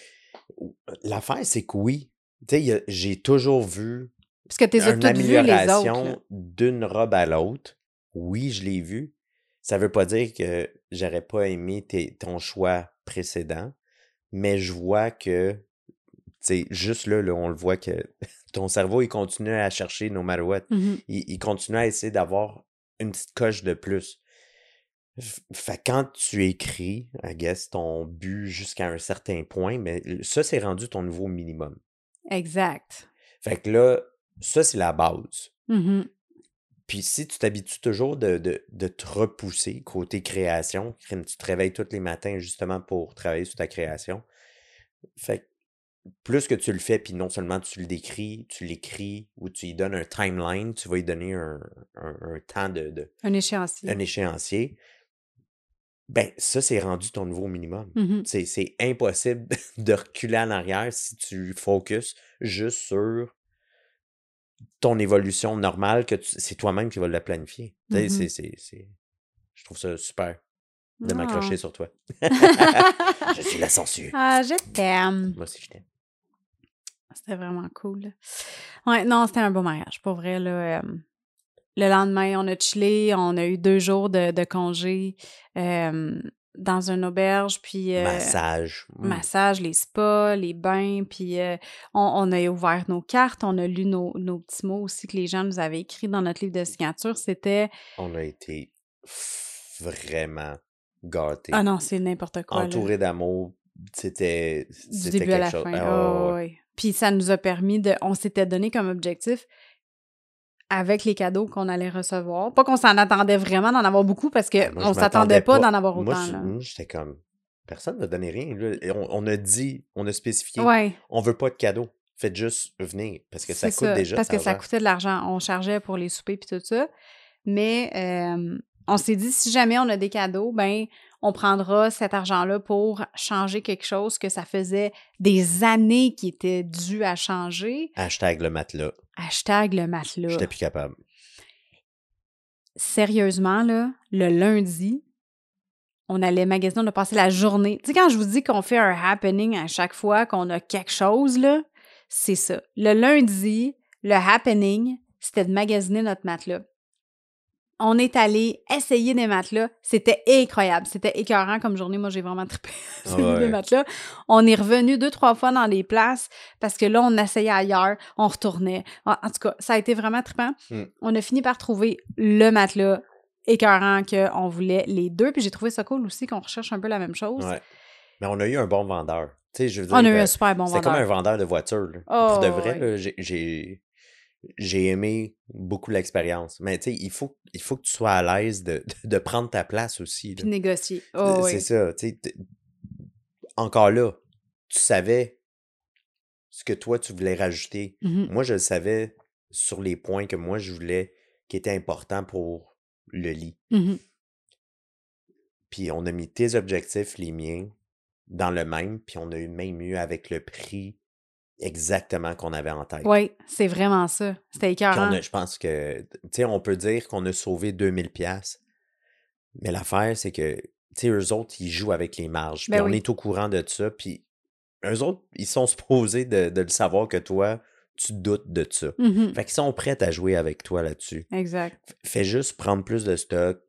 l'affaire, c'est que oui. J'ai toujours vu Parce que tu as une amélioration d'une robe à l'autre. Oui, je l'ai vu. Ça veut pas dire que j'aurais pas aimé tes- ton choix précédent, mais je vois que, juste là, là, on le voit que ton cerveau, il continue à chercher no matter what. Mhm. Il, il continue à essayer d'avoir une petite coche de plus. Fait que quand tu écris, I guess, ton but jusqu'à un certain point, mais ça, c'est rendu ton nouveau minimum. Exact. Fait que là, ça, c'est la base. Mhm. Puis si tu t'habitues toujours de, de, de te repousser côté création, tu te réveilles tous les matins justement pour travailler sur ta création. Fait que plus que tu le fais, puis non seulement tu le décris, tu l'écris ou tu lui donnes un timeline, tu vas lui donner un, un- un temps de, de- Un échéancier. un échéancier. Ben, ça, c'est rendu ton nouveau minimum. Mhm. C'est, c'est impossible de reculer en arrière si tu focuses juste sur ton évolution normale, que c'est toi-même qui vas la planifier. Mhm. c'est, c'est- Je trouve ça super de m'accrocher Ah. sur toi. je suis la censure. Ah, je t'aime. Moi aussi, je t'aime. C'était vraiment cool. Ouais, non, c'était un beau mariage. Pour vrai, là. euh, le lendemain, on a chillé, on a eu deux jours de, de congé euh, dans une auberge, puis... euh, Massage. mm. massage, les spas, les bains, puis euh, on, on a ouvert nos cartes, on a lu nos, nos petits mots aussi que les gens nous avaient écrits dans notre livre de signature. C'était On a été vraiment gâtés. Ah non, c'est n'importe quoi. Entouré d'amour. C'était, Du début à quelque la chose. fin. Ah, ouais. ouais. Puis ça nous a permis de. On s'était donné comme objectif avec les cadeaux qu'on allait recevoir. Pas qu'on s'en attendait vraiment d'en avoir beaucoup parce qu'on je on s'attendait pas d'en avoir autant. moi, j'étais comme, personne ne donner rien. là. Et On, on a dit, on a spécifié, Ouais, on veut pas de cadeaux. Faites juste venir parce que ça coûte ça. déjà. Parce que ça coûtait de l'argent. On chargeait pour les soupers puis tout ça. Mais euh, on s'est dit, si jamais on a des cadeaux, ben on prendra cet argent-là pour changer quelque chose que ça faisait des années qui était dû à changer. Hashtag le matelas. Hashtag le matelas. J'étais plus capable. Sérieusement, là, le lundi, on allait magasiner, on a passé la journée. Tu sais, quand je vous dis qu'on fait un happening à chaque fois qu'on a quelque chose, là, c'est ça. Le lundi, le happening, c'était de magasiner notre matelas. On est allé essayer des matelas. C'était incroyable. C'était écœurant comme journée. Moi, j'ai vraiment trippé sur Ouais. les matelas. On est revenu deux, trois fois dans les places parce que là, on essayait ailleurs, on retournait. En tout cas, ça a été vraiment trippant. Mm. On a fini par trouver le matelas écœurant qu'on voulait les deux. Puis j'ai trouvé ça cool aussi qu'on recherche un peu la même chose. Ouais. Mais on a eu un bon vendeur. Tu sais, je veux dire, On a eu un super bon vendeur. comme un vendeur de voiture. là. Oh, Pour de vrai, ouais. là, j'ai- j'ai aimé beaucoup l'expérience. Mais tu sais, il faut, il faut que tu sois à l'aise de, de prendre ta place aussi. Puis négocier. Oh, c'est oui. ça. tu sais, t- Encore là, tu savais ce que toi, tu voulais rajouter. Mhm. Moi, je le savais sur les points que moi, je voulais qui étaient importants pour le lit. Mhm. Puis on a mis tes objectifs, les miens, dans le même, puis on a eu même eu avec le prix exactement qu'on avait en tête. Oui, c'est vraiment ça. C'était Puis on écœurant. a- je pense que, tu sais, on peut dire qu'on a sauvé 2000 pièces, mais l'affaire, c'est que, tu sais, eux autres, ils jouent avec les marges. Puis Ben on oui. est au courant de ça, puis eux autres, ils sont supposés de, de le savoir que toi, tu doutes de ça. Mhm. Fait qu'ils sont prêts à jouer avec toi là-dessus. Exact. Fais juste prendre plus de stock.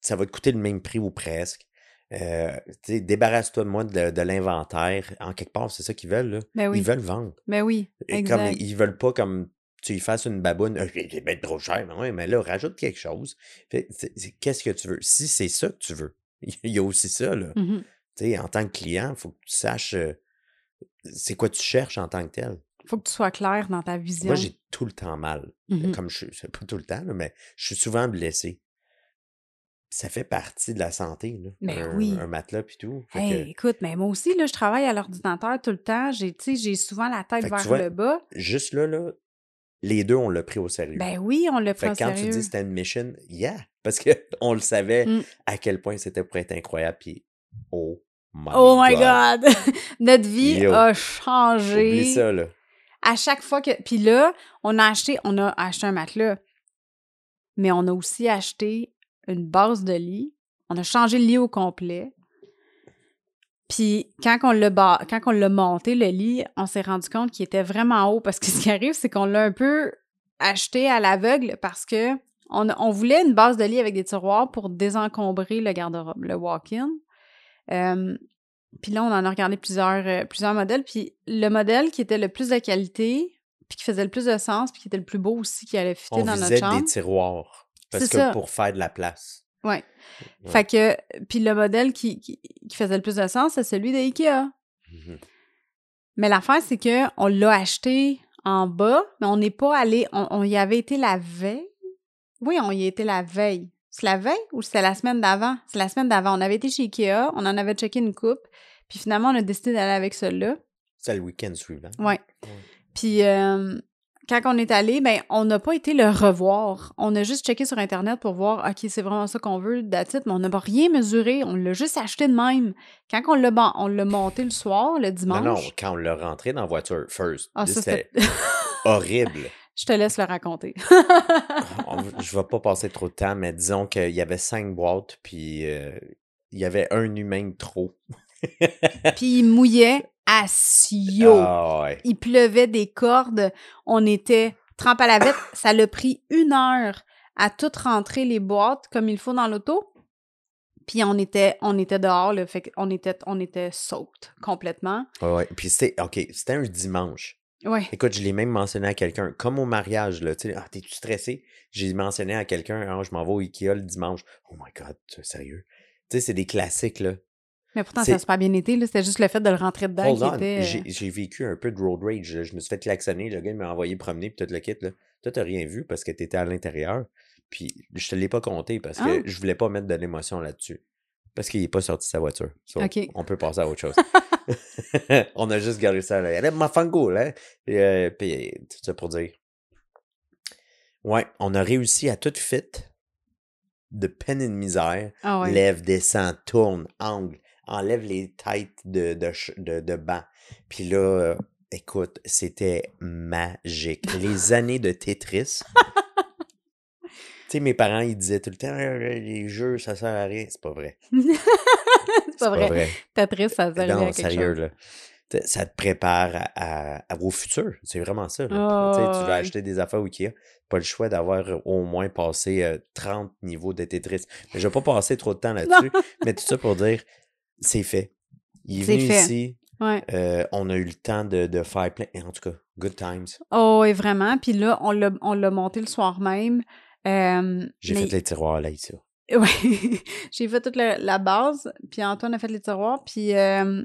Ça va te coûter le même prix ou presque. Euh, débarrasse-toi de moi de, de l'inventaire. En quelque part, c'est ça qu'ils veulent. Là. Ben oui. Ils veulent vendre. Ben oui. Comme Exact. ils veulent pas comme tu y fasses une baboune, Euh, c'est bien trop cher, mais, ouais, mais là, rajoute quelque chose. Qu'est-ce que tu veux? Si c'est ça que tu veux, il y a aussi ça, là. Sais, en tant que client, il faut que tu saches euh, c'est quoi tu cherches en tant que tel. Faut que tu sois clair dans ta vision. Moi, j'ai tout le temps mal. Mhm. Comme je suis, pas tout le temps, là, mais je suis souvent blessé. Ça fait partie de la santé, là. Un, oui. un matelas puis tout. Fait Hey, que, écoute, mais moi aussi, là, je travaille à l'ordinateur tout le temps. J'ai, j'ai souvent la tête Fait vers vois, le bas. juste là, là, les deux, on l'a pris au sérieux. Ben oui, on l'a pris Fait au que quand tu sérieux. dis c'était une mission, yeah! Parce qu'on le savait Mm. à quel point c'était pour être incroyable. Puis, oh my Oh my God! Notre vie Yo. a changé. Oublie ça, là. À chaque fois que. Puis là, on a acheté, on a acheté un matelas. Mais on a aussi acheté une base de lit. On a changé le lit au complet. Puis quand on l'a ba- quand on l'a monté, le lit, on s'est rendu compte qu'il était vraiment haut. Parce que ce qui arrive, c'est qu'on l'a un peu acheté à l'aveugle parce que on, on voulait une base de lit avec des tiroirs pour désencombrer le garde-robe, le walk-in. Euh, puis là, on en a regardé plusieurs, euh, plusieurs modèles. Puis le modèle qui était le plus de qualité, puis qui faisait le plus de sens, puis qui était le plus beau aussi, qui allait fitter On dans notre chambre. des tiroirs. Parce C'est que ça. pour faire de la place. Ouais. Ouais. Fait que, puis le modèle qui, qui, qui faisait le plus de sens, c'est celui de Ikea. Mhm. Mais l'affaire, c'est que on l'a acheté en bas, mais on n'est pas allé. On, on y avait été la veille. Oui, on y était la veille. C'est la veille ou c'était la semaine d'avant? C'est la semaine d'avant. On avait été chez Ikea, on en avait checké une coupe, puis finalement, on a décidé d'aller avec celui-là. C'est le week-end suivant. Ouais. Puis euh, quand on est allé, ben on n'a pas été le revoir. On a juste checké sur Internet pour voir, OK, c'est vraiment ça qu'on veut, it, mais on n'a pas rien mesuré. On l'a juste acheté de même. Quand on l'a, ban- on l'a monté le soir, le Non, dimanche, non, quand on l'a rentré dans la voiture, first, Ah, c'était horrible. je te laisse le raconter. On- je vais pas passer trop de temps, mais disons qu'il y avait cinq boîtes, puis euh, il y avait un humain de trop. Puis il mouillait à Sio. Ah ouais. Il pleuvait des cordes. On était trempe à la vête. Ça l'a pris une heure à tout rentrer les boîtes comme il faut dans l'auto. Puis on était, on était dehors, là, fait qu'on était, on était soaked complètement. Ouais, ouais. Puis c'était, OK, c'était un dimanche. Ouais. Écoute, je l'ai même mentionné à quelqu'un, comme au mariage, là, tu sais, ah, t'es-tu stressé? J'ai mentionné à quelqu'un, ah, je m'en vais au Ikea le dimanche. Oh my God, sérieux? Tu sais, c'est des classiques, là. Mais pourtant, ça a super bien été. là. C'était juste le fait de le rentrer dedans Hold qui on, était. j'ai vécu un peu de road rage. là. Je me suis fait klaxonner, le gars il m'a envoyé promener, puis tout le kit, là. Toi, t'as rien vu parce que t'étais à l'intérieur. Puis je te l'ai pas compté parce que Ah. je voulais pas mettre de l'émotion là-dessus. Parce qu'il est pas sorti de sa voiture. So. On peut passer à autre chose. on a juste gardé ça là. Elle est ma fango, là. Et, euh, puis tout ça pour dire. Ouais, on a réussi à tout fit de peine et de misère. Ah ouais. Lève, descend, tourne, angle, enlève les têtes de, de, de, de banc. Puis là, euh, écoute, c'était magique. Les années de Tetris. tu sais, mes parents, ils disaient tout le temps, Ah, les jeux, ça sert à rien. C'est pas vrai. c'est pas vrai. vrai. Tetris, ça servait à Non, quelque sérieux, chose. là. Ça te prépare à, au futur. C'est vraiment ça. Tu vas ouais. acheter des affaires au Ikea. Pas le choix d'avoir au moins passé euh, 30 niveaux de Tetris. Mais je vais pas passer trop de temps là-dessus. mais tout ça pour dire, c'est fait. Il est venu fait. ici. Ouais. euh, on a eu le temps de, de faire plein. En tout cas, good times. Oh, et vraiment. Puis là, on l'a, on l'a monté le soir même. Euh, J'ai mais- fait les tiroirs là, ici. Ouais, j'ai fait toute la, la base, puis Antoine a fait les tiroirs, puis euh,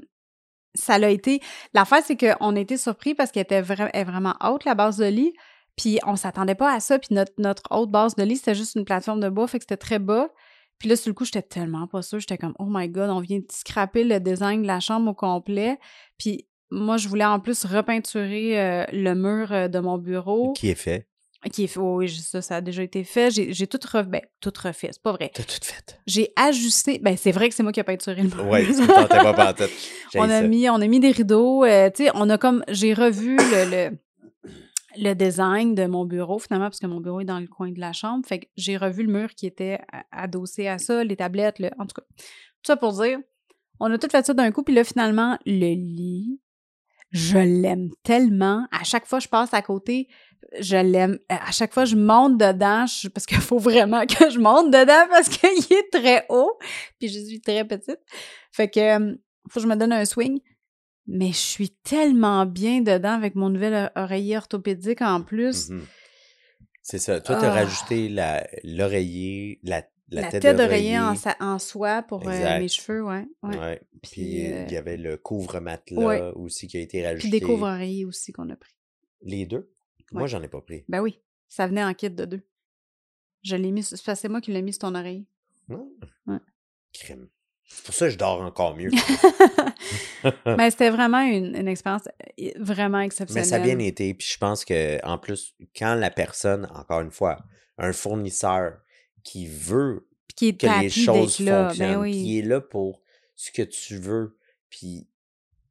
ça l'a été... L'affaire, c'est qu'on a été surpris parce qu'elle était vra- elle est vraiment haute, la base de lit, puis on s'attendait pas à ça, puis notre, notre haute base de lit, c'était juste une plateforme de bois, fait que c'était très bas. Puis là, sur le coup, j'étais tellement pas sûre, j'étais comme « Oh my God, on vient de scraper le design de la chambre au complet. » Puis moi, je voulais en plus repeinturer euh, le mur euh, de mon bureau, Qui est fait. qui est fait... oui, oui, ça, ça a déjà été fait. J'ai tout, refait. ben, tout refait, c'est pas vrai T'as tout fait. j'ai ajusté. Ben, c'est vrai que c'est moi qui ai peinturé le mur. Tentais pas pantoute. J'ai on a ça. mis, on a mis des rideaux. euh, tu sais, on a comme, j'ai revu le, le, le design de mon bureau finalement parce que mon bureau est dans le coin de la chambre. Fait que j'ai revu le mur qui était adossé à ça, les tablettes, le, en tout cas. Tout ça pour dire, on a tout fait ça d'un coup. Puis là, finalement, le lit, Je l'aime tellement. À chaque fois je passe à côté, je l'aime. À chaque fois je monte dedans, parce qu'il faut vraiment que je monte dedans parce qu'il est très haut, puis je suis très petite. Fait que euh, faut que je me donne un swing. Mais je suis tellement bien dedans avec mon nouvel oreiller orthopédique en plus. Mhm. C'est ça. Toi, tu as Ah. rajouté la- l'oreiller, la, la, La tête, tête d'oreiller. en, soie pour euh, mes cheveux, ouais. ouais. Ouais. Puis, Puis euh, il y avait le couvre-matelas ouais. aussi qui a été Puis rajouté. des couvre-oreillers aussi qu'on a pris. Les deux? Moi, j'en ai pas pris. Ben oui, ça venait en kit de deux. Je l'ai mis, c'est moi qui l'ai mis sur ton? Ouais. Crime. C'est pour ça que je dors encore mieux. Mais c'était vraiment une, une expérience euh, vraiment Mais exceptionnelle. ça a bien été. Puis je pense que en plus, quand la personne, encore une fois, un fournisseur qui veut qui est que les choses là. fonctionnent, Ben oui. qui est là pour ce que tu veux, puis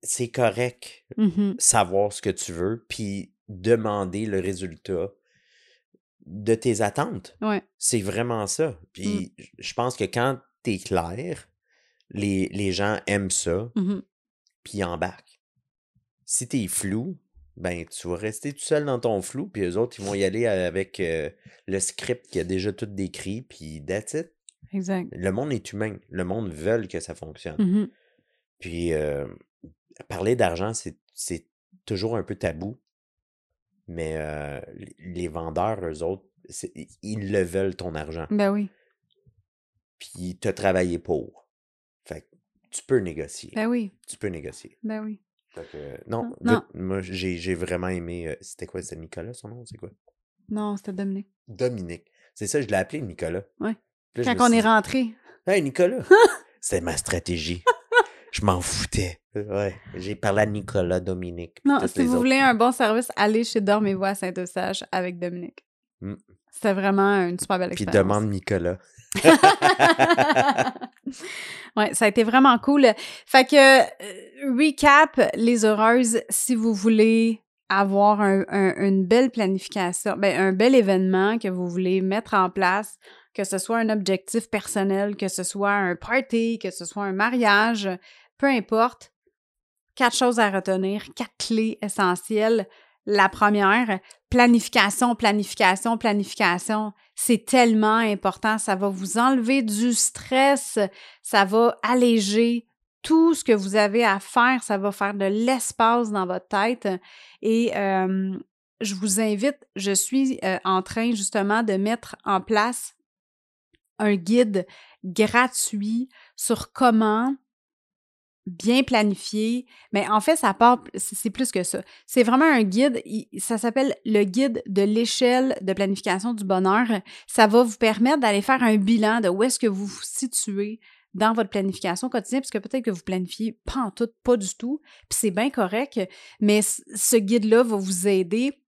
c'est correct Mhm. savoir ce que tu veux, puis demander le résultat de tes attentes. Ouais. C'est vraiment ça. Mm. Puis je pense que quand t'es clair, les, les gens aiment ça, Mhm. puis ils embarquent. Si t'es flou, ben tu vas rester tout seul dans ton flou, puis eux autres, ils vont y aller avec euh, le script qui a déjà tout décrit, puis that's it. Exact. Le monde est humain. Le monde veut que ça fonctionne. Mhm. Puis euh, parler d'argent, c'est, toujours un peu tabou. Mais euh, les vendeurs, eux autres, ils le veulent, ton argent. Ben oui. Puis tu as travaillé pour. Tu peux négocier. Ben oui. Tu peux négocier. Ben oui. Fait que, non, Non. good. moi j'ai, vraiment aimé. euh, c'était quoi? C'était Nicolas son nom? C'est quoi? Non, c'était Dominique. Dominique. C'est ça, je l'ai appelé Nicolas. Puis je Quand on est dit, rentré. Hey Nicolas! C'était ma stratégie. Je m'en foutais. Ouais. J'ai parlé à Nicolas, Dominique. puis Non, si vous autres. voulez un bon service, allez chez Dormez-vous à Saint-Eustache avec Dominique. Mm. C'était vraiment une super belle Puis expérience. demande Nicolas. ouais, ça a été vraiment cool. Fait que, euh, recap, les heureuses, si vous voulez avoir un- un- une belle planification, ben, un bel événement que vous voulez mettre en place, que ce soit un objectif personnel, que ce soit un party, que ce soit un mariage, peu importe, quatre choses à retenir, quatre clés essentielles. La première, planification, planification, planification. C'est tellement important. Ça va vous enlever du stress. Ça va alléger tout ce que vous avez à faire. Ça va faire de l'espace dans votre tête. Et je vous invite, je suis euh, en train justement de mettre en place un guide gratuit sur comment bien planifier. Mais en fait, ça part, c'est plus que ça. C'est vraiment un guide, ça s'appelle le guide de l'échelle de planification du bonheur. Ça va vous permettre d'aller faire un bilan de où est-ce que vous vous situez dans votre planification quotidienne, puisque peut-être que vous planifiez pas en tout, pas du tout, puis c'est bien correct, mais ce guide-là va vous aider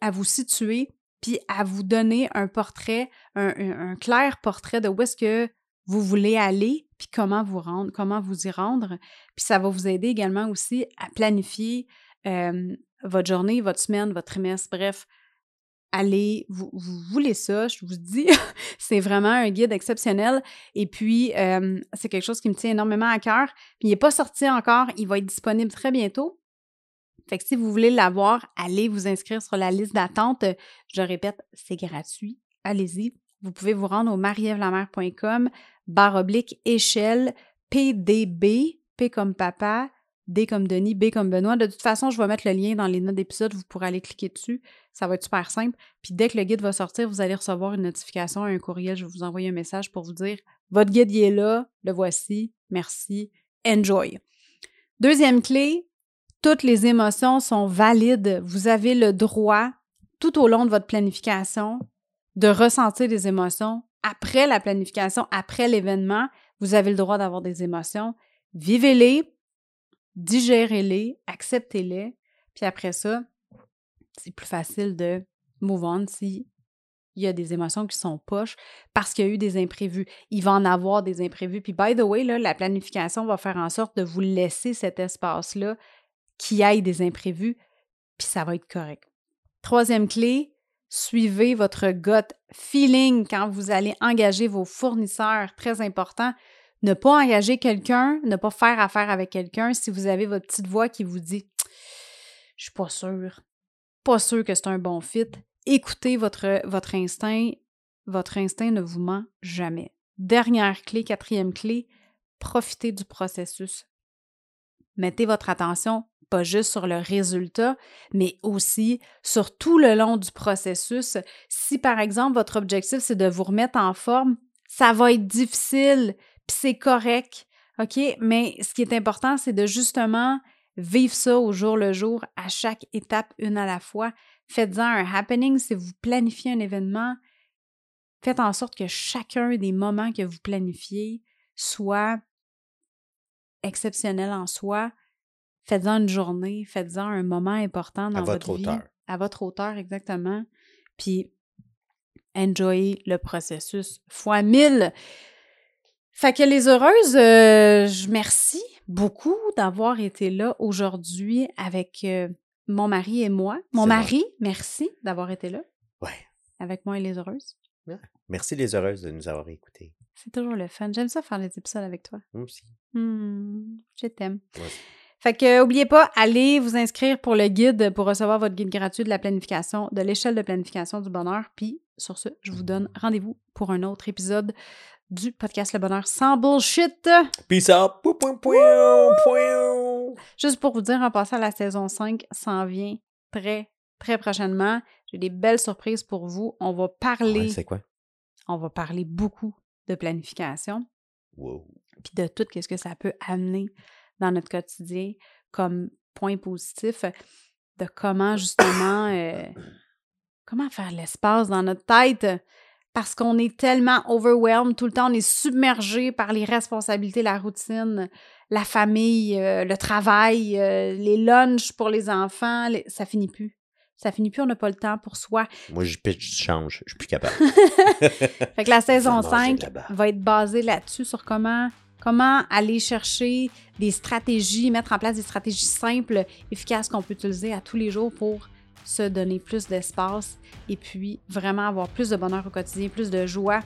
à vous situer, puis à vous donner un portrait, un clair portrait de où est-ce que vous voulez aller, puis comment vous rendre, comment vous y rendre. Puis ça va vous aider également aussi à planifier votre journée, votre semaine, votre trimestre, bref. Allez, vous, voulez ça, je vous dis, c'est vraiment un guide exceptionnel. Et puis, c'est quelque chose qui me tient énormément à cœur. Puis, il n'est pas sorti encore, il va être disponible très bientôt. Fait que si vous voulez l'avoir, allez vous inscrire sur la liste d'attente. Je répète, c'est gratuit. Allez-y. Vous pouvez vous rendre au marievlamer.com, barre oblique échelle PDB, P comme papa, D comme Denis, B comme Benoît. De toute façon, je vais mettre le lien dans les notes d'épisode. Vous pourrez aller cliquer dessus. Ça va être super simple. Puis dès que le guide va sortir, vous allez recevoir une notification, un courriel. Je vais vous envoyer un message pour vous dire votre guide il est là, le voici. Merci. Enjoy. Deuxième clé, toutes les émotions sont valides. Vous avez le droit, tout au long de votre planification, de ressentir des émotions. Après la planification, après l'événement, vous avez le droit d'avoir des émotions. Vivez-les, digérez-les, acceptez-les. Puis après ça, c'est plus facile de move on si il y a des émotions qui sont poches parce qu'il y a eu des imprévus. Il va en avoir des imprévus. Puis, by the way, la planification va faire en sorte de vous laisser cet espace-là qui aille des imprévus, puis ça va être correct. Troisième clé, suivez votre gut feeling quand vous allez engager vos fournisseurs. Très important. Ne pas engager quelqu'un, ne pas faire affaire avec quelqu'un si vous avez votre petite voix qui vous dit je suis pas sûre. Pas sûre que c'est un bon fit. Écoutez votre, votre instinct. Votre instinct ne vous ment jamais. Dernière clé, quatrième clé, profitez du processus. Mettez votre attention pas juste sur le résultat, mais aussi sur tout le long du processus. Si par exemple votre objectif c'est de vous remettre en forme, ça va être difficile, puis c'est correct. OK? Mais ce qui est important, c'est de justement vivre ça au jour le jour, à chaque étape, une à la fois. Faites-en un happening si vous planifiez un événement. Faites en sorte que chacun des moments que vous planifiez soit exceptionnel en soi. Faites-en une journée, faites-en un moment important dans à votre, votre vie. hauteur. À votre hauteur, exactement. Puis, enjoyez le processus fois mille. Fait que les heureuses, euh, je merci beaucoup d'avoir été là aujourd'hui avec euh, mon mari et moi. Mon mari, merci d'avoir été là Ouais. avec moi et les heureuses. Merci les heureuses de nous avoir écoutés. C'est toujours le fun. J'aime ça faire les épisodes avec toi. Moi aussi. Hmm, je t'aime. Fait que, oubliez pas, allez vous inscrire pour le guide pour recevoir votre guide gratuit de la planification, de l'échelle de planification du bonheur. Puis, sur ce, je vous donne rendez-vous pour un autre épisode du podcast Le Bonheur sans bullshit. Peace out. Juste pour vous dire, en passant, la saison 5 s'en vient très, très prochainement. J'ai des belles surprises pour vous. On va parler, Ouais, c'est quoi? on va parler beaucoup de planification. Wow. puis de tout ce que ça peut amener dans notre quotidien comme point positif, de comment justement, euh, comment faire l'espace dans notre tête, parce qu'on est tellement overwhelmed tout le temps, on est submergé par les responsabilités, la routine, la famille, euh, le travail, euh, les lunchs pour les enfants, les- ça finit plus. Ça finit plus, on n'a pas le temps pour soi. Moi, je pitch, je change. Je suis plus capable. Fait que la saison manger 5 là-bas. va être basée là-dessus, sur comment, comment aller chercher des stratégies, mettre en place des stratégies simples, efficaces qu'on peut utiliser à tous les jours pour se donner plus d'espace et puis vraiment avoir plus de bonheur au quotidien, plus de joie,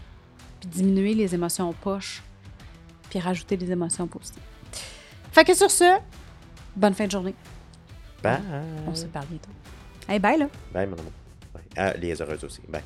puis diminuer les émotions poches, puis rajouter des émotions positives. Fait que sur ce, bonne fin de journée. Bye. On se parle bientôt. Hey, bye là! Bye, mon. Ah, les heureuses aussi. Bye.